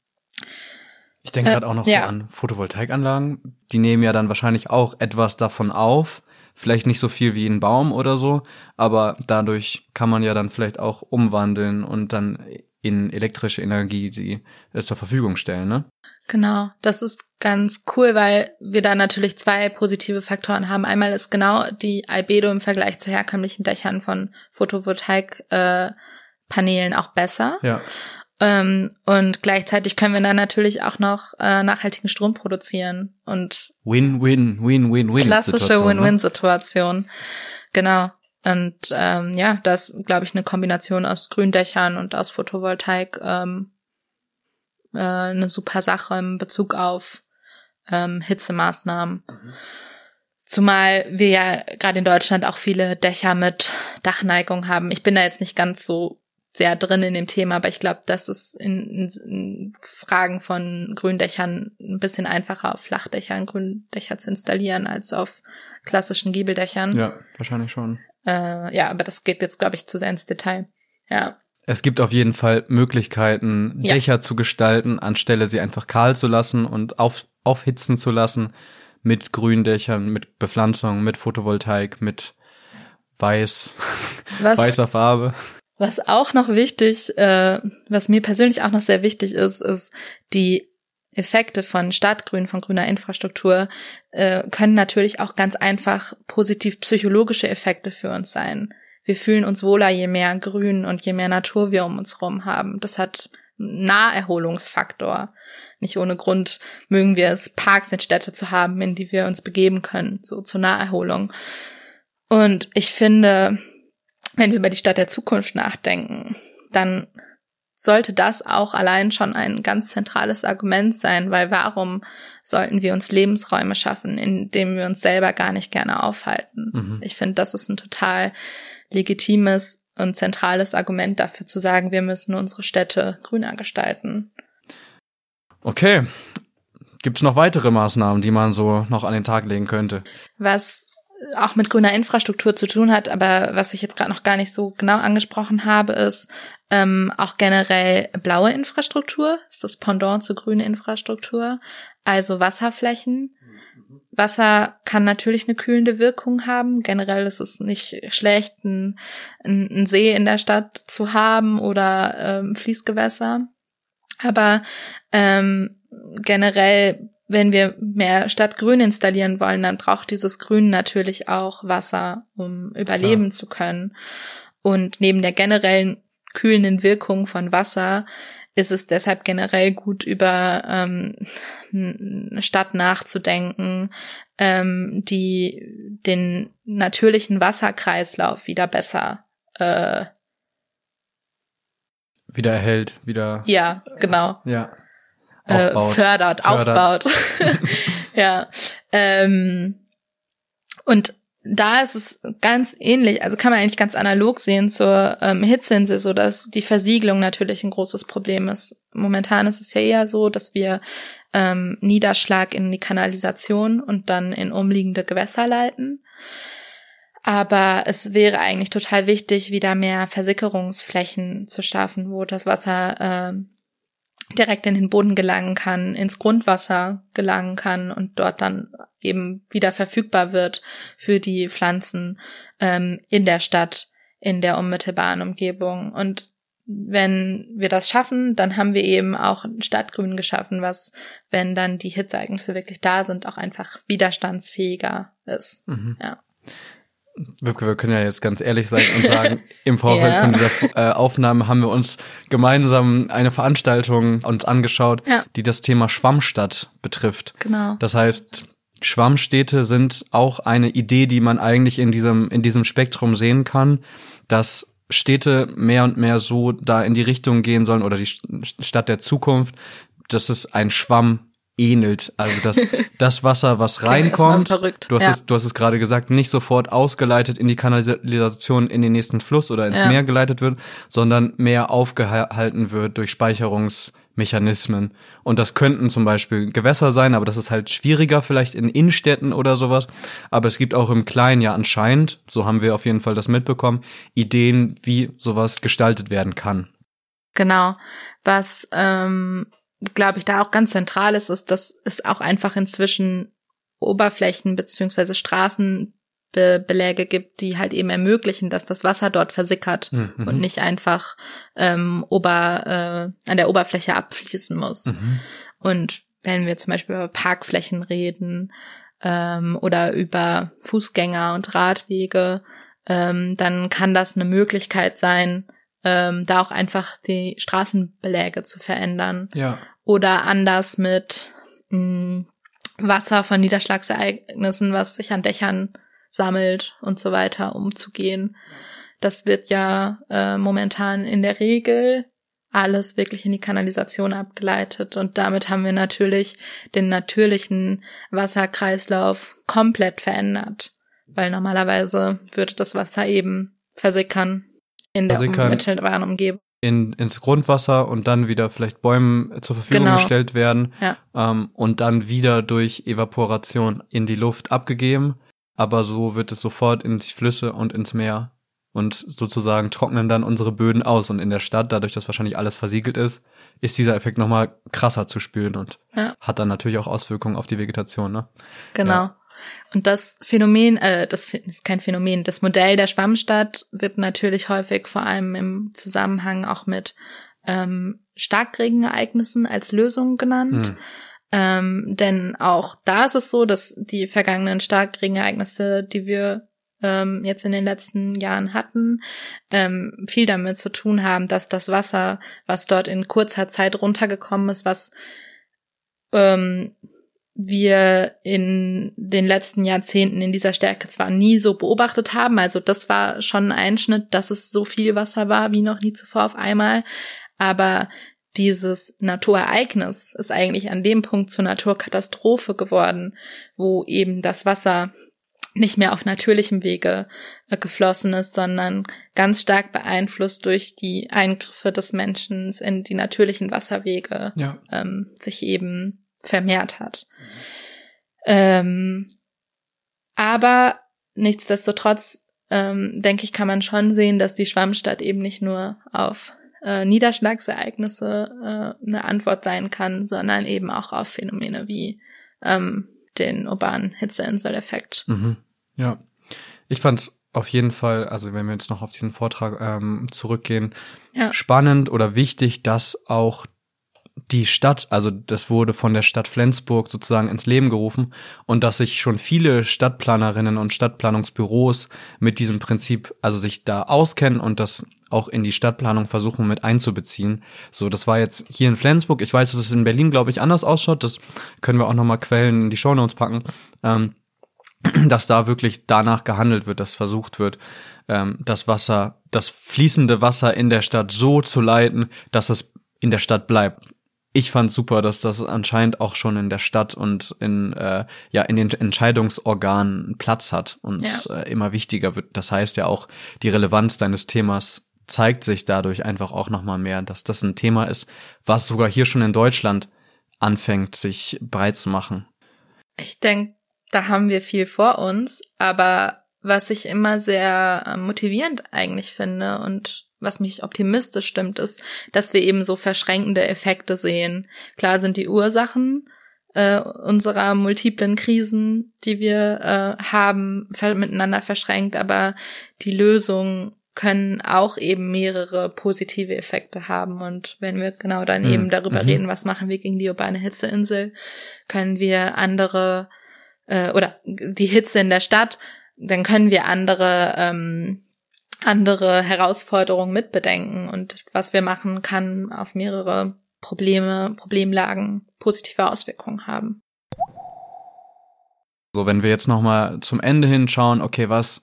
Ich denke äh, gerade auch noch ja. so an Photovoltaikanlagen. Die nehmen ja dann wahrscheinlich auch etwas davon auf. Vielleicht nicht so viel wie ein Baum oder so, aber dadurch kann man ja dann vielleicht auch umwandeln und dann in elektrische Energie die äh, zur Verfügung stellen, ne? Genau, das ist ganz cool, weil wir da natürlich zwei positive Faktoren haben. Einmal ist genau die Albedo im Vergleich zu herkömmlichen Dächern von Photovoltaikpaneelen äh, auch besser. Ja. Ähm, und gleichzeitig können wir dann natürlich auch noch äh, nachhaltigen Strom produzieren und Win-Win, Win-Win-Win. Klassische Win-Win-Situation. Ne? Genau. Und ähm, ja, das glaube ich eine Kombination aus Gründächern und aus Photovoltaik ähm, äh, eine super Sache im Bezug auf ähm, Hitzemaßnahmen. Mhm. Zumal wir ja gerade in Deutschland auch viele Dächer mit Dachneigung haben. Ich bin da jetzt nicht ganz so sehr drin in dem Thema, aber ich glaube, das ist in, in, in Fragen von Gründächern ein bisschen einfacher auf Flachdächern Gründächer zu installieren als auf klassischen Giebeldächern. Ja, wahrscheinlich schon. Äh, ja, aber das geht jetzt, glaube ich, zu sehr ins Detail. Ja. Es gibt auf jeden Fall Möglichkeiten, ja. Dächer zu gestalten, anstelle sie einfach kahl zu lassen und auf, aufhitzen zu lassen mit Gründächern, mit Bepflanzung, mit Photovoltaik, mit weiß, was, weißer Farbe. Was auch noch wichtig, äh, was mir persönlich auch noch sehr wichtig ist, ist die Effekte von Stadtgrün, von grüner Infrastruktur, äh, können natürlich auch ganz einfach positiv psychologische Effekte für uns sein. Wir fühlen uns wohler, je mehr Grün und je mehr Natur wir um uns herum haben. Das hat Naherholungsfaktor. Nicht ohne Grund mögen wir es, Parks in Städte zu haben, in die wir uns begeben können, so zur Naherholung. Und ich finde, wenn wir über die Stadt der Zukunft nachdenken, dann sollte das auch allein schon ein ganz zentrales Argument sein, weil warum sollten wir uns Lebensräume schaffen, in denen wir uns selber gar nicht gerne aufhalten? Mhm. Ich finde, das ist ein total legitimes und zentrales Argument dafür zu sagen, wir müssen unsere Städte grüner gestalten. Okay. Gibt es noch weitere Maßnahmen, die man so noch an den Tag legen könnte? Was auch mit grüner Infrastruktur zu tun hat, aber was ich jetzt gerade noch gar nicht so genau angesprochen habe, ist ähm, auch generell blaue Infrastruktur, ist das Pendant zu grüne Infrastruktur, also Wasserflächen. Wasser kann natürlich eine kühlende Wirkung haben. Generell ist es nicht schlecht, einen, einen See in der Stadt zu haben oder ähm, Fließgewässer. Aber ähm, generell wenn wir mehr Stadtgrün installieren wollen, dann braucht dieses Grün natürlich auch Wasser, um überleben Klar. zu können. Und neben der generellen kühlenden Wirkung von Wasser ist es deshalb generell gut, über ähm, eine Stadt nachzudenken, ähm, die den natürlichen Wasserkreislauf wieder besser äh, wieder erhält, wieder. Ja, genau. Ja äh, fördert, fördert, aufbaut. ja. Ähm, und da ist es ganz ähnlich, also kann man eigentlich ganz analog sehen zur ähm, Hitzeinsel, so dass die Versiegelung natürlich ein großes Problem ist. Momentan ist es ja eher so, dass wir ähm, Niederschlag in die Kanalisation und dann in umliegende Gewässer leiten. Aber es wäre eigentlich total wichtig, wieder mehr Versickerungsflächen zu schaffen, wo das Wasser äh, direkt in den Boden gelangen kann, ins Grundwasser gelangen kann und dort dann eben wieder verfügbar wird für die Pflanzen ähm, in der Stadt, in der unmittelbaren Umgebung. Und wenn wir das schaffen, dann haben wir eben auch ein Stadtgrün geschaffen, was, wenn dann die Hitzeeignisse wirklich da sind, auch einfach widerstandsfähiger ist. Mhm. Ja. Wipke, wir können ja jetzt ganz ehrlich sein und sagen, im Vorfeld ja. von dieser äh, Aufnahme haben wir uns gemeinsam eine Veranstaltung uns angeschaut, ja. die das Thema Schwammstadt betrifft. Genau. Das heißt, Schwammstädte sind auch eine Idee, die man eigentlich in diesem, in diesem Spektrum sehen kann, dass Städte mehr und mehr so da in die Richtung gehen sollen oder die Stadt der Zukunft, dass es ein Schwamm ähnelt. Also das, das Wasser, was reinkommt, du hast, ja. es, du hast es gerade gesagt, nicht sofort ausgeleitet in die Kanalisation in den nächsten Fluss oder ins ja. Meer geleitet wird, sondern mehr aufgehalten wird durch Speicherungsmechanismen. Und das könnten zum Beispiel Gewässer sein, aber das ist halt schwieriger vielleicht in Innenstädten oder sowas. Aber es gibt auch im Kleinen ja anscheinend, so haben wir auf jeden Fall das mitbekommen, Ideen, wie sowas gestaltet werden kann. Genau. Was ähm, glaube ich, da auch ganz zentral ist, ist, dass es auch einfach inzwischen Oberflächen beziehungsweise Straßenbeläge gibt, die halt eben ermöglichen, dass das Wasser dort versickert mhm. und nicht einfach ähm, ober, äh, an der Oberfläche abfließen muss. Mhm. Und wenn wir zum Beispiel über Parkflächen reden ähm, oder über Fußgänger und Radwege, ähm, dann kann das eine Möglichkeit sein, ähm, da auch einfach die Straßenbeläge zu verändern. Ja. Oder anders mit mh, hm, Wasser von Niederschlagsereignissen, was sich an Dächern sammelt und so weiter, umzugehen. Das wird ja äh, momentan in der Regel alles wirklich in die Kanalisation abgeleitet und damit haben wir natürlich den natürlichen Wasserkreislauf komplett verändert, weil normalerweise würde das Wasser eben versickern in der also unmittelbaren Umgebung. In, ins Grundwasser und dann wieder vielleicht Bäumen zur Verfügung genau. gestellt werden ja. ähm, und dann wieder durch Evaporation in die Luft abgegeben. Aber so wird es sofort in die Flüsse und ins Meer und sozusagen trocknen dann unsere Böden aus. Und in der Stadt, dadurch, dass wahrscheinlich alles versiegelt ist, ist dieser Effekt nochmal krasser zu spüren und ja. hat dann natürlich auch Auswirkungen auf die Vegetation. Ne? Genau. Ja. Und das Phänomen, äh, das ist kein Phänomen, das Modell der Schwammstadt wird natürlich häufig vor allem im Zusammenhang auch mit ähm, Starkregenereignissen als Lösung genannt. Hm. Ähm, denn auch da ist es so, dass die vergangenen Starkregenereignisse, die wir ähm, jetzt in den letzten Jahren hatten, ähm, viel damit zu tun haben, dass das Wasser, was dort in kurzer Zeit runtergekommen ist, was ähm, wir in den letzten Jahrzehnten in dieser Stärke zwar nie so beobachtet haben, also das war schon ein Einschnitt, dass es so viel Wasser war wie noch nie zuvor auf einmal, aber dieses Naturereignis ist eigentlich an dem Punkt zur Naturkatastrophe geworden, wo eben das Wasser nicht mehr auf natürlichem Wege äh, geflossen ist, sondern ganz stark beeinflusst durch die Eingriffe des Menschen in die natürlichen Wasserwege ja. ähm, sich eben vermehrt hat. Ähm, aber nichtsdestotrotz, ähm, denke ich, kann man schon sehen, dass die Schwammstadt eben nicht nur auf äh, Niederschlagsereignisse äh, eine Antwort sein kann, sondern eben auch auf Phänomene wie ähm, den urbanen Hitzeinseleffekt. Mhm. Ja, ich fand's auf jeden Fall, also wenn wir jetzt noch auf diesen Vortrag ähm, zurückgehen, ja. spannend oder wichtig, dass auch die Stadt, also das wurde von der Stadt Flensburg sozusagen ins Leben gerufen und dass sich schon viele Stadtplanerinnen und Stadtplanungsbüros mit diesem Prinzip, also sich da auskennen und das auch in die Stadtplanung versuchen mit einzubeziehen. So, das war jetzt hier in Flensburg. Ich weiß, dass es in Berlin, glaube ich, anders ausschaut. Das können wir auch nochmal Quellen in die Shownotes packen. Ähm, dass da wirklich danach gehandelt wird, dass versucht wird, ähm, das Wasser, das fließende Wasser in der Stadt so zu leiten, dass es in der Stadt bleibt ich fand super, dass das anscheinend auch schon in der Stadt und in äh, ja in den Entscheidungsorganen Platz hat und ja. äh, immer wichtiger wird. Das heißt ja auch die Relevanz deines Themas zeigt sich dadurch einfach auch noch mal mehr, dass das ein Thema ist, was sogar hier schon in Deutschland anfängt, sich breit zu machen. Ich denke, da haben wir viel vor uns, aber was ich immer sehr äh, motivierend eigentlich finde und was mich optimistisch stimmt, ist, dass wir eben so verschränkende Effekte sehen. Klar sind die Ursachen äh, unserer multiplen Krisen, die wir äh, haben, miteinander verschränkt, aber die Lösungen können auch eben mehrere positive Effekte haben. Und wenn wir genau dann mhm. eben darüber mhm. reden, was machen wir gegen die urbane Hitzeinsel, können wir andere äh, oder die Hitze in der Stadt, dann können wir andere ähm, andere Herausforderungen mitbedenken und was wir machen, kann auf mehrere Probleme, Problemlagen positive Auswirkungen haben. So, wenn wir jetzt nochmal zum Ende hinschauen, okay, was,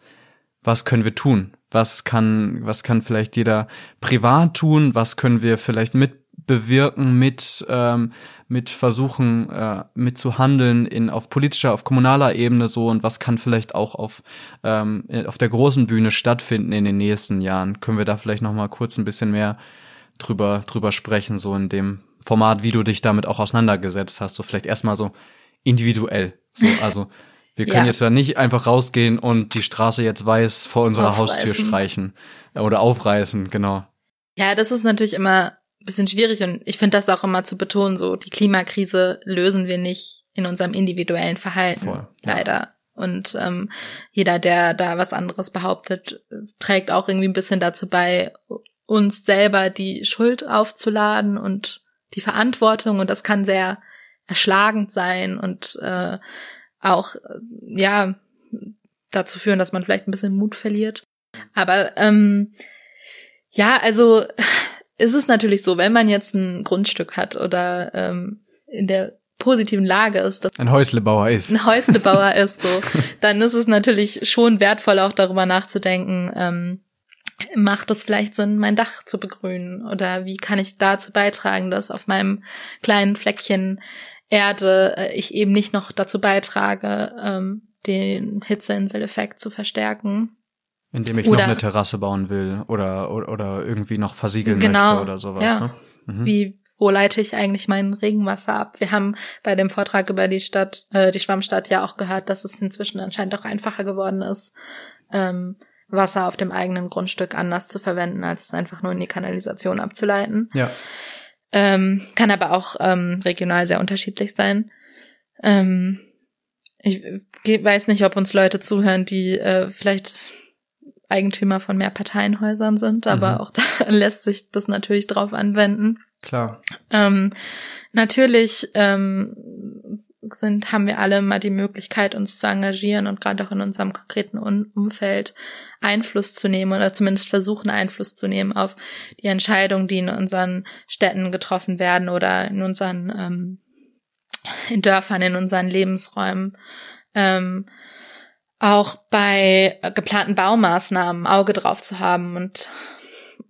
was können wir tun? Was kann, was kann vielleicht jeder privat tun? Was können wir vielleicht mit bewirken, mit, ähm, mit versuchen, äh, mit zu handeln in, auf politischer, auf kommunaler Ebene so und was kann vielleicht auch auf, ähm, auf der großen Bühne stattfinden in den nächsten Jahren? Können wir da vielleicht noch mal kurz ein bisschen mehr drüber, drüber sprechen, so in dem Format, wie du dich damit auch auseinandergesetzt hast, so vielleicht erstmal so individuell. So, also wir können ja. jetzt ja nicht einfach rausgehen und die Straße jetzt weiß vor unserer aufreißen. Haustür streichen oder aufreißen, genau. Ja, das ist natürlich immer bisschen schwierig und ich finde das auch immer zu betonen, so die Klimakrise lösen wir nicht in unserem individuellen Verhalten, Voll, ja. leider. Und ähm, jeder, der da was anderes behauptet, trägt auch irgendwie ein bisschen dazu bei, uns selber die Schuld aufzuladen und die Verantwortung. Und das kann sehr erschlagend sein und äh, auch ja dazu führen, dass man vielleicht ein bisschen Mut verliert. Aber ähm, ja, also ist es natürlich so, wenn man jetzt ein Grundstück hat oder ähm, in der positiven Lage ist, dass ein Häuslebauer ist. Ein Häuslebauer ist so, dann ist es natürlich schon wertvoll, auch darüber nachzudenken, ähm, macht es vielleicht Sinn, mein Dach zu begrünen? Oder wie kann ich dazu beitragen, dass auf meinem kleinen Fleckchen Erde äh, ich eben nicht noch dazu beitrage, ähm, den Hitzeinseleffekt zu verstärken? Indem ich oder, noch eine Terrasse bauen will oder, oder, oder irgendwie noch versiegeln genau, möchte oder sowas. Ja. Ne? Mhm. Wie, wo leite ich eigentlich mein Regenwasser ab? Wir haben bei dem Vortrag über die Stadt, äh, die Schwammstadt ja auch gehört, dass es inzwischen anscheinend auch einfacher geworden ist, ähm, Wasser auf dem eigenen Grundstück anders zu verwenden, als es einfach nur in die Kanalisation abzuleiten. Ja. Ähm, kann aber auch ähm, regional sehr unterschiedlich sein. Ähm, ich weiß nicht, ob uns Leute zuhören, die äh, vielleicht Eigentümer von mehr Parteienhäusern sind, aber mhm. auch da lässt sich das natürlich drauf anwenden. Klar. Ähm, natürlich ähm, sind, haben wir alle mal die Möglichkeit, uns zu engagieren und gerade auch in unserem konkreten Umfeld Einfluss zu nehmen oder zumindest versuchen, Einfluss zu nehmen auf die Entscheidungen, die in unseren Städten getroffen werden oder in unseren ähm, in Dörfern, in unseren Lebensräumen. Ähm, auch bei geplanten Baumaßnahmen Auge drauf zu haben und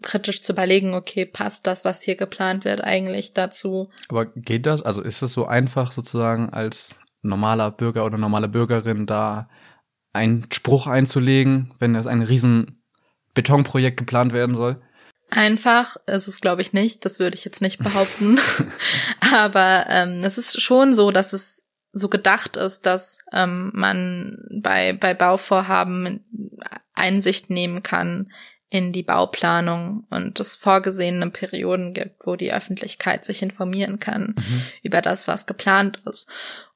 kritisch zu überlegen, okay, passt das, was hier geplant wird, eigentlich dazu? Aber geht das? Also ist es so einfach sozusagen als normaler Bürger oder normale Bürgerin da einen Spruch einzulegen, wenn es ein riesen Betonprojekt geplant werden soll? Einfach ist es, glaube ich, nicht. Das würde ich jetzt nicht behaupten. Aber ähm, es ist schon so, dass es so gedacht ist, dass ähm, man bei, bei Bauvorhaben Einsicht nehmen kann in die Bauplanung und es vorgesehene Perioden gibt, wo die Öffentlichkeit sich informieren kann mhm. über das, was geplant ist.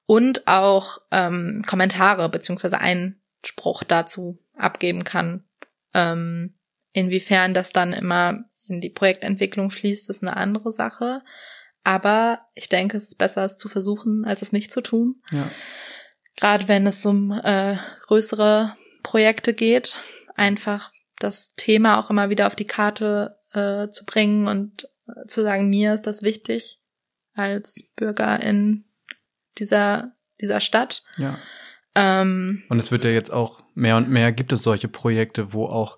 Und auch ähm, Kommentare beziehungsweise Einspruch dazu abgeben kann. Ähm, inwiefern das dann immer in die Projektentwicklung fließt, ist eine andere Sache. Aber ich denke, es ist besser, es zu versuchen, als es nicht zu tun. Ja. Gerade wenn es um äh, größere Projekte geht, einfach das Thema auch immer wieder auf die Karte äh, zu bringen und äh, zu sagen, mir ist das wichtig als Bürger in dieser, dieser Stadt. Ja. Ähm, und es wird ja jetzt auch mehr und mehr gibt es solche Projekte, wo auch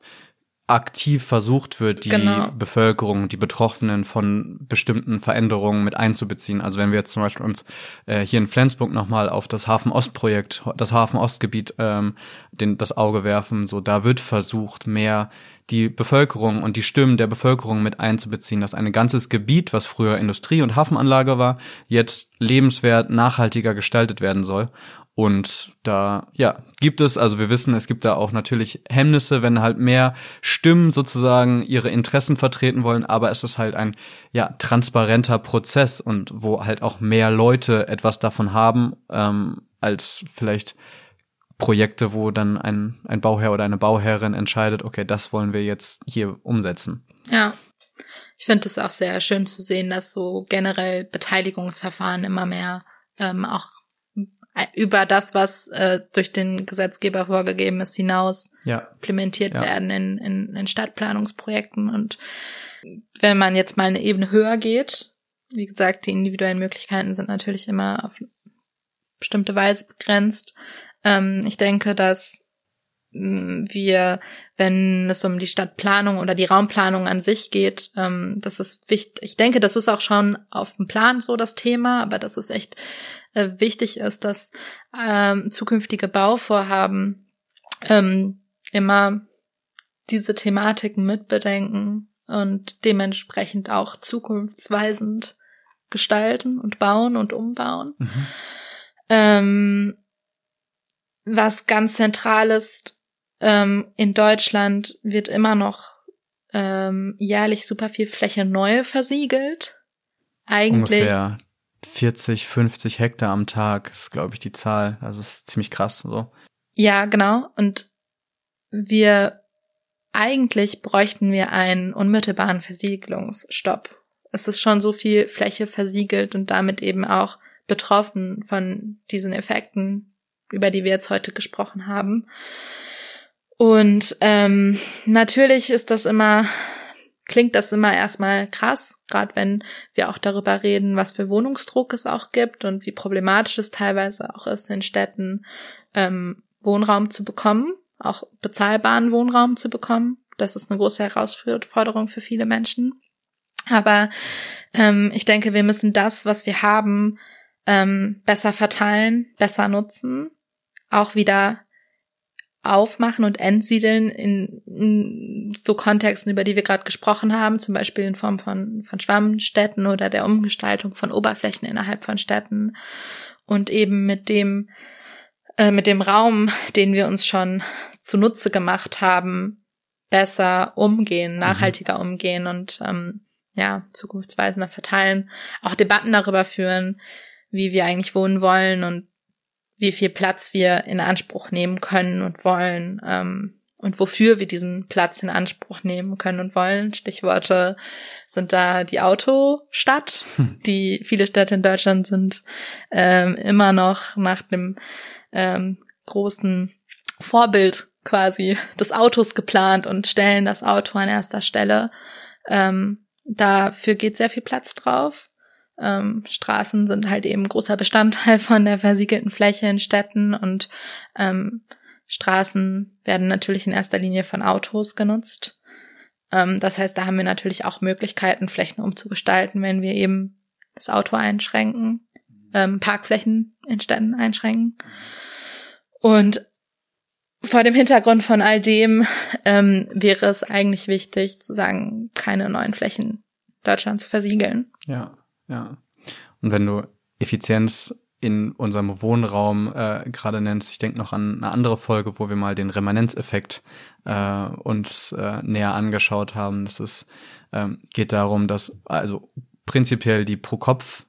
aktiv versucht wird, die genau. Bevölkerung, die Betroffenen von bestimmten Veränderungen mit einzubeziehen. Also wenn wir jetzt zum Beispiel uns äh, hier in Flensburg nochmal auf das Hafen-Ost-Projekt, das Hafen-Ost-Gebiet ähm, den, das Auge werfen, so da wird versucht, mehr die Bevölkerung und die Stimmen der Bevölkerung mit einzubeziehen, dass ein ganzes Gebiet, was früher Industrie- und Hafenanlage war, jetzt lebenswert, nachhaltiger gestaltet werden soll. Und da, ja, gibt es, also wir wissen, es gibt da auch natürlich Hemmnisse, wenn halt mehr Stimmen sozusagen ihre Interessen vertreten wollen, aber es ist halt ein, ja, transparenter Prozess und wo halt auch mehr Leute etwas davon haben, ähm, als vielleicht Projekte, wo dann ein, ein Bauherr oder eine Bauherrin entscheidet, okay, das wollen wir jetzt hier umsetzen. Ja. Ich finde es auch sehr schön zu sehen, dass so generell Beteiligungsverfahren immer mehr ähm, auch über das, was äh, durch den Gesetzgeber vorgegeben ist, hinaus ja. implementiert ja. werden in, in, in Stadtplanungsprojekten. Und wenn man jetzt mal eine Ebene höher geht, wie gesagt, die individuellen Möglichkeiten sind natürlich immer auf bestimmte Weise begrenzt. Ähm, ich denke, dass wir, wenn es um die Stadtplanung oder die Raumplanung an sich geht, ähm, das ist wichtig. Ich denke, das ist auch schon auf dem Plan so das Thema, aber dass es echt äh, wichtig ist, dass ähm, zukünftige Bauvorhaben ähm, immer diese Thematiken mitbedenken und dementsprechend auch zukunftsweisend gestalten und bauen und umbauen. Mhm. Ähm, was ganz zentral ist, ähm, in Deutschland wird immer noch ähm, jährlich super viel Fläche neu versiegelt. Eigentlich. Ungefähr 40, 50 Hektar am Tag ist, glaube ich, die Zahl. Also ist ziemlich krass so. Ja, genau. Und wir eigentlich bräuchten wir einen unmittelbaren Versiegelungsstopp. Es ist schon so viel Fläche versiegelt und damit eben auch betroffen von diesen Effekten, über die wir jetzt heute gesprochen haben. Und ähm, natürlich ist das immer, klingt das immer erstmal krass, gerade wenn wir auch darüber reden, was für Wohnungsdruck es auch gibt und wie problematisch es teilweise auch ist, in Städten ähm, Wohnraum zu bekommen, auch bezahlbaren Wohnraum zu bekommen. Das ist eine große Herausforderung für viele Menschen. Aber ähm, ich denke, wir müssen das, was wir haben, ähm, besser verteilen, besser nutzen, auch wieder aufmachen und entsiedeln in, in so Kontexten, über die wir gerade gesprochen haben, zum Beispiel in Form von, von Schwammstädten oder der Umgestaltung von Oberflächen innerhalb von Städten und eben mit dem äh, mit dem Raum, den wir uns schon zunutze gemacht haben, besser umgehen, mhm. nachhaltiger mhm. umgehen und ähm, ja, zukunftsweisender verteilen, auch Debatten darüber führen, wie wir eigentlich wohnen wollen und wie viel Platz wir in Anspruch nehmen können und wollen ähm, und wofür wir diesen Platz in Anspruch nehmen können und wollen. Stichworte sind da die Autostadt. Hm. Die viele Städte in Deutschland sind ähm, immer noch nach dem ähm, großen Vorbild quasi des Autos geplant und stellen das Auto an erster Stelle. Ähm, dafür geht sehr viel Platz drauf. Ähm, Straßen sind halt eben großer Bestandteil von der versiegelten Fläche in Städten und ähm, Straßen werden natürlich in erster Linie von Autos genutzt. Ähm, das heißt, da haben wir natürlich auch Möglichkeiten, Flächen umzugestalten, wenn wir eben das Auto einschränken, ähm, Parkflächen in Städten einschränken. Und vor dem Hintergrund von all dem ähm, wäre es eigentlich wichtig zu sagen, keine neuen Flächen Deutschland zu versiegeln. Ja. Ja. Und wenn du Effizienz in unserem Wohnraum äh, gerade nennst, ich denke noch an eine andere Folge, wo wir mal den Remanenzeffekt äh, uns äh, näher angeschaut haben. Das ist, ähm, geht darum, dass also prinzipiell die pro Kopf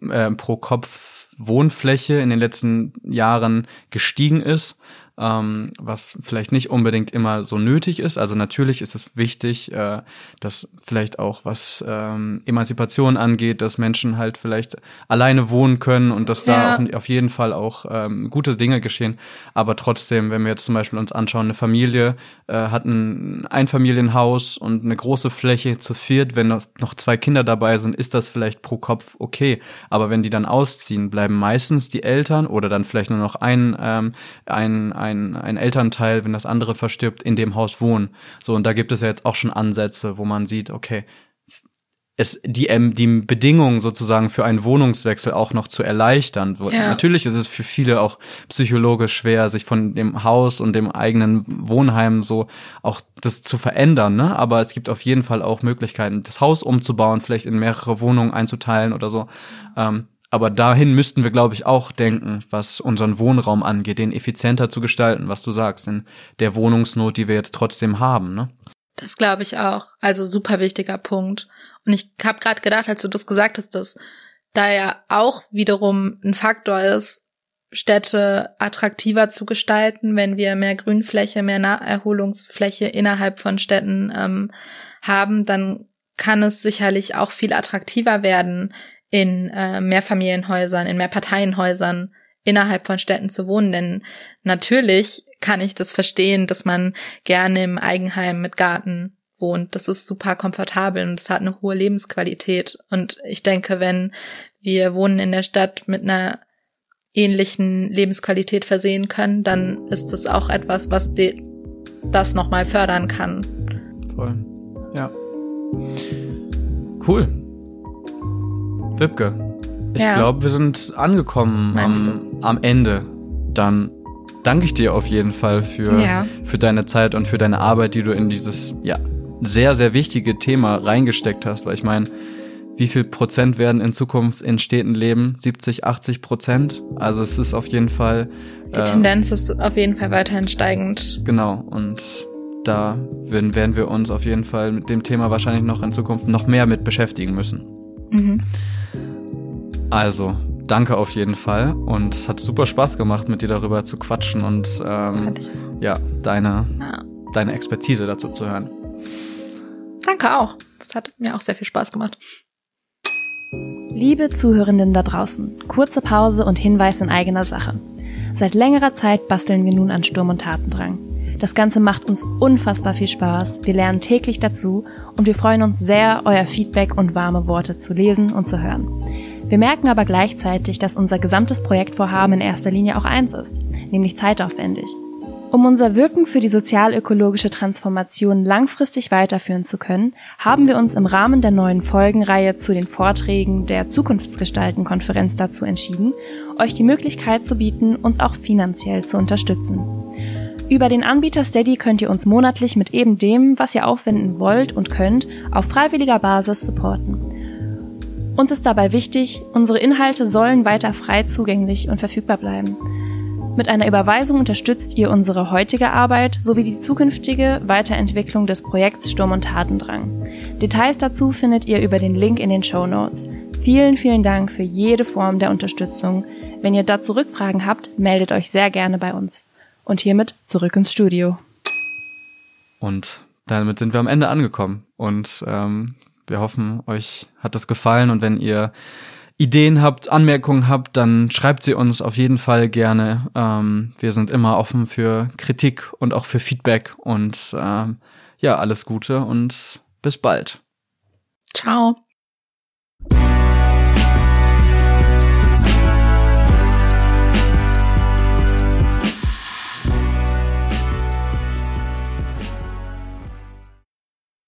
äh, pro Kopf Wohnfläche in den letzten Jahren gestiegen ist ähm, was vielleicht nicht unbedingt immer so nötig ist. Also natürlich ist es wichtig, äh, dass vielleicht auch was ähm, Emanzipation angeht, dass Menschen halt vielleicht alleine wohnen können und dass ja. da auch auf jeden Fall auch ähm, gute Dinge geschehen. Aber trotzdem, wenn wir jetzt zum Beispiel uns anschauen, eine Familie äh, hat ein Einfamilienhaus und eine große Fläche zu viert, wenn noch zwei Kinder dabei sind, ist das vielleicht pro Kopf okay. Aber wenn die dann ausziehen, bleiben meistens die Eltern oder dann vielleicht nur noch ein, ähm, ein, ein ein, Elternteil, wenn das andere verstirbt, in dem Haus wohnen. So, und da gibt es ja jetzt auch schon Ansätze, wo man sieht, okay, es, die, ähm, die Bedingungen sozusagen für einen Wohnungswechsel auch noch zu erleichtern. Ja. Natürlich ist es für viele auch psychologisch schwer, sich von dem Haus und dem eigenen Wohnheim so auch das zu verändern, ne? Aber es gibt auf jeden Fall auch Möglichkeiten, das Haus umzubauen, vielleicht in mehrere Wohnungen einzuteilen oder so. Ähm, aber dahin müssten wir, glaube ich, auch denken, was unseren Wohnraum angeht, den effizienter zu gestalten, was du sagst, in der Wohnungsnot, die wir jetzt trotzdem haben. Ne? Das glaube ich auch. Also super wichtiger Punkt. Und ich habe gerade gedacht, als du das gesagt hast, dass da ja auch wiederum ein Faktor ist, Städte attraktiver zu gestalten, wenn wir mehr Grünfläche, mehr Naherholungsfläche innerhalb von Städten ähm, haben, dann kann es sicherlich auch viel attraktiver werden, in äh, Mehrfamilienhäusern, in Mehrparteienhäusern innerhalb von Städten zu wohnen. Denn natürlich kann ich das verstehen, dass man gerne im Eigenheim mit Garten wohnt. Das ist super komfortabel und es hat eine hohe Lebensqualität. Und ich denke, wenn wir wohnen in der Stadt mit einer ähnlichen Lebensqualität versehen können, dann ist es auch etwas, was die, das nochmal fördern kann. Voll. Ja. Cool. Wipke, ich ja. glaube, wir sind angekommen am, am, Ende. Dann danke ich dir auf jeden Fall für, ja. für deine Zeit und für deine Arbeit, die du in dieses ja, sehr, sehr wichtige Thema reingesteckt hast. Weil ich meine, wie viel Prozent werden in Zukunft in Städten leben? 70, 80 Prozent? Also es ist auf jeden Fall. Die äh, Tendenz ist auf jeden Fall weiterhin steigend. Genau. Und da werden, werden wir uns auf jeden Fall mit dem Thema wahrscheinlich noch in Zukunft noch mehr mit beschäftigen müssen. Mhm. Also, danke auf jeden Fall und es hat super Spaß gemacht, mit dir darüber zu quatschen und ähm, ja, deine, ja. deine Expertise dazu zu hören. Danke auch. Das hat mir auch sehr viel Spaß gemacht. Liebe Zuhörenden da draußen, kurze Pause und Hinweis in eigener Sache. Seit längerer Zeit basteln wir nun an Sturm und Tatendrang. Das Ganze macht uns unfassbar viel Spaß, wir lernen täglich dazu und wir freuen uns sehr, euer Feedback und warme Worte zu lesen und zu hören. Wir merken aber gleichzeitig, dass unser gesamtes Projektvorhaben in erster Linie auch eins ist, nämlich zeitaufwendig. Um unser Wirken für die sozialökologische Transformation langfristig weiterführen zu können, haben wir uns im Rahmen der neuen Folgenreihe zu den Vorträgen der Zukunftsgestalten-Konferenz dazu entschieden, euch die Möglichkeit zu bieten, uns auch finanziell zu unterstützen. Über den Anbieter Steady könnt ihr uns monatlich mit eben dem, was ihr aufwenden wollt und könnt, auf freiwilliger Basis supporten. Uns ist dabei wichtig, unsere Inhalte sollen weiter frei zugänglich und verfügbar bleiben. Mit einer Überweisung unterstützt ihr unsere heutige Arbeit sowie die zukünftige Weiterentwicklung des Projekts Sturm und Tatendrang. Details dazu findet ihr über den Link in den Show Notes. Vielen, vielen Dank für jede Form der Unterstützung. Wenn ihr dazu Rückfragen habt, meldet euch sehr gerne bei uns. Und hiermit zurück ins Studio. Und damit sind wir am Ende angekommen. Und ähm, wir hoffen, euch hat das gefallen und wenn ihr Ideen habt, Anmerkungen habt, dann schreibt sie uns auf jeden Fall gerne. Ähm, wir sind immer offen für Kritik und auch für Feedback und ähm, ja, alles Gute und bis bald. Ciao.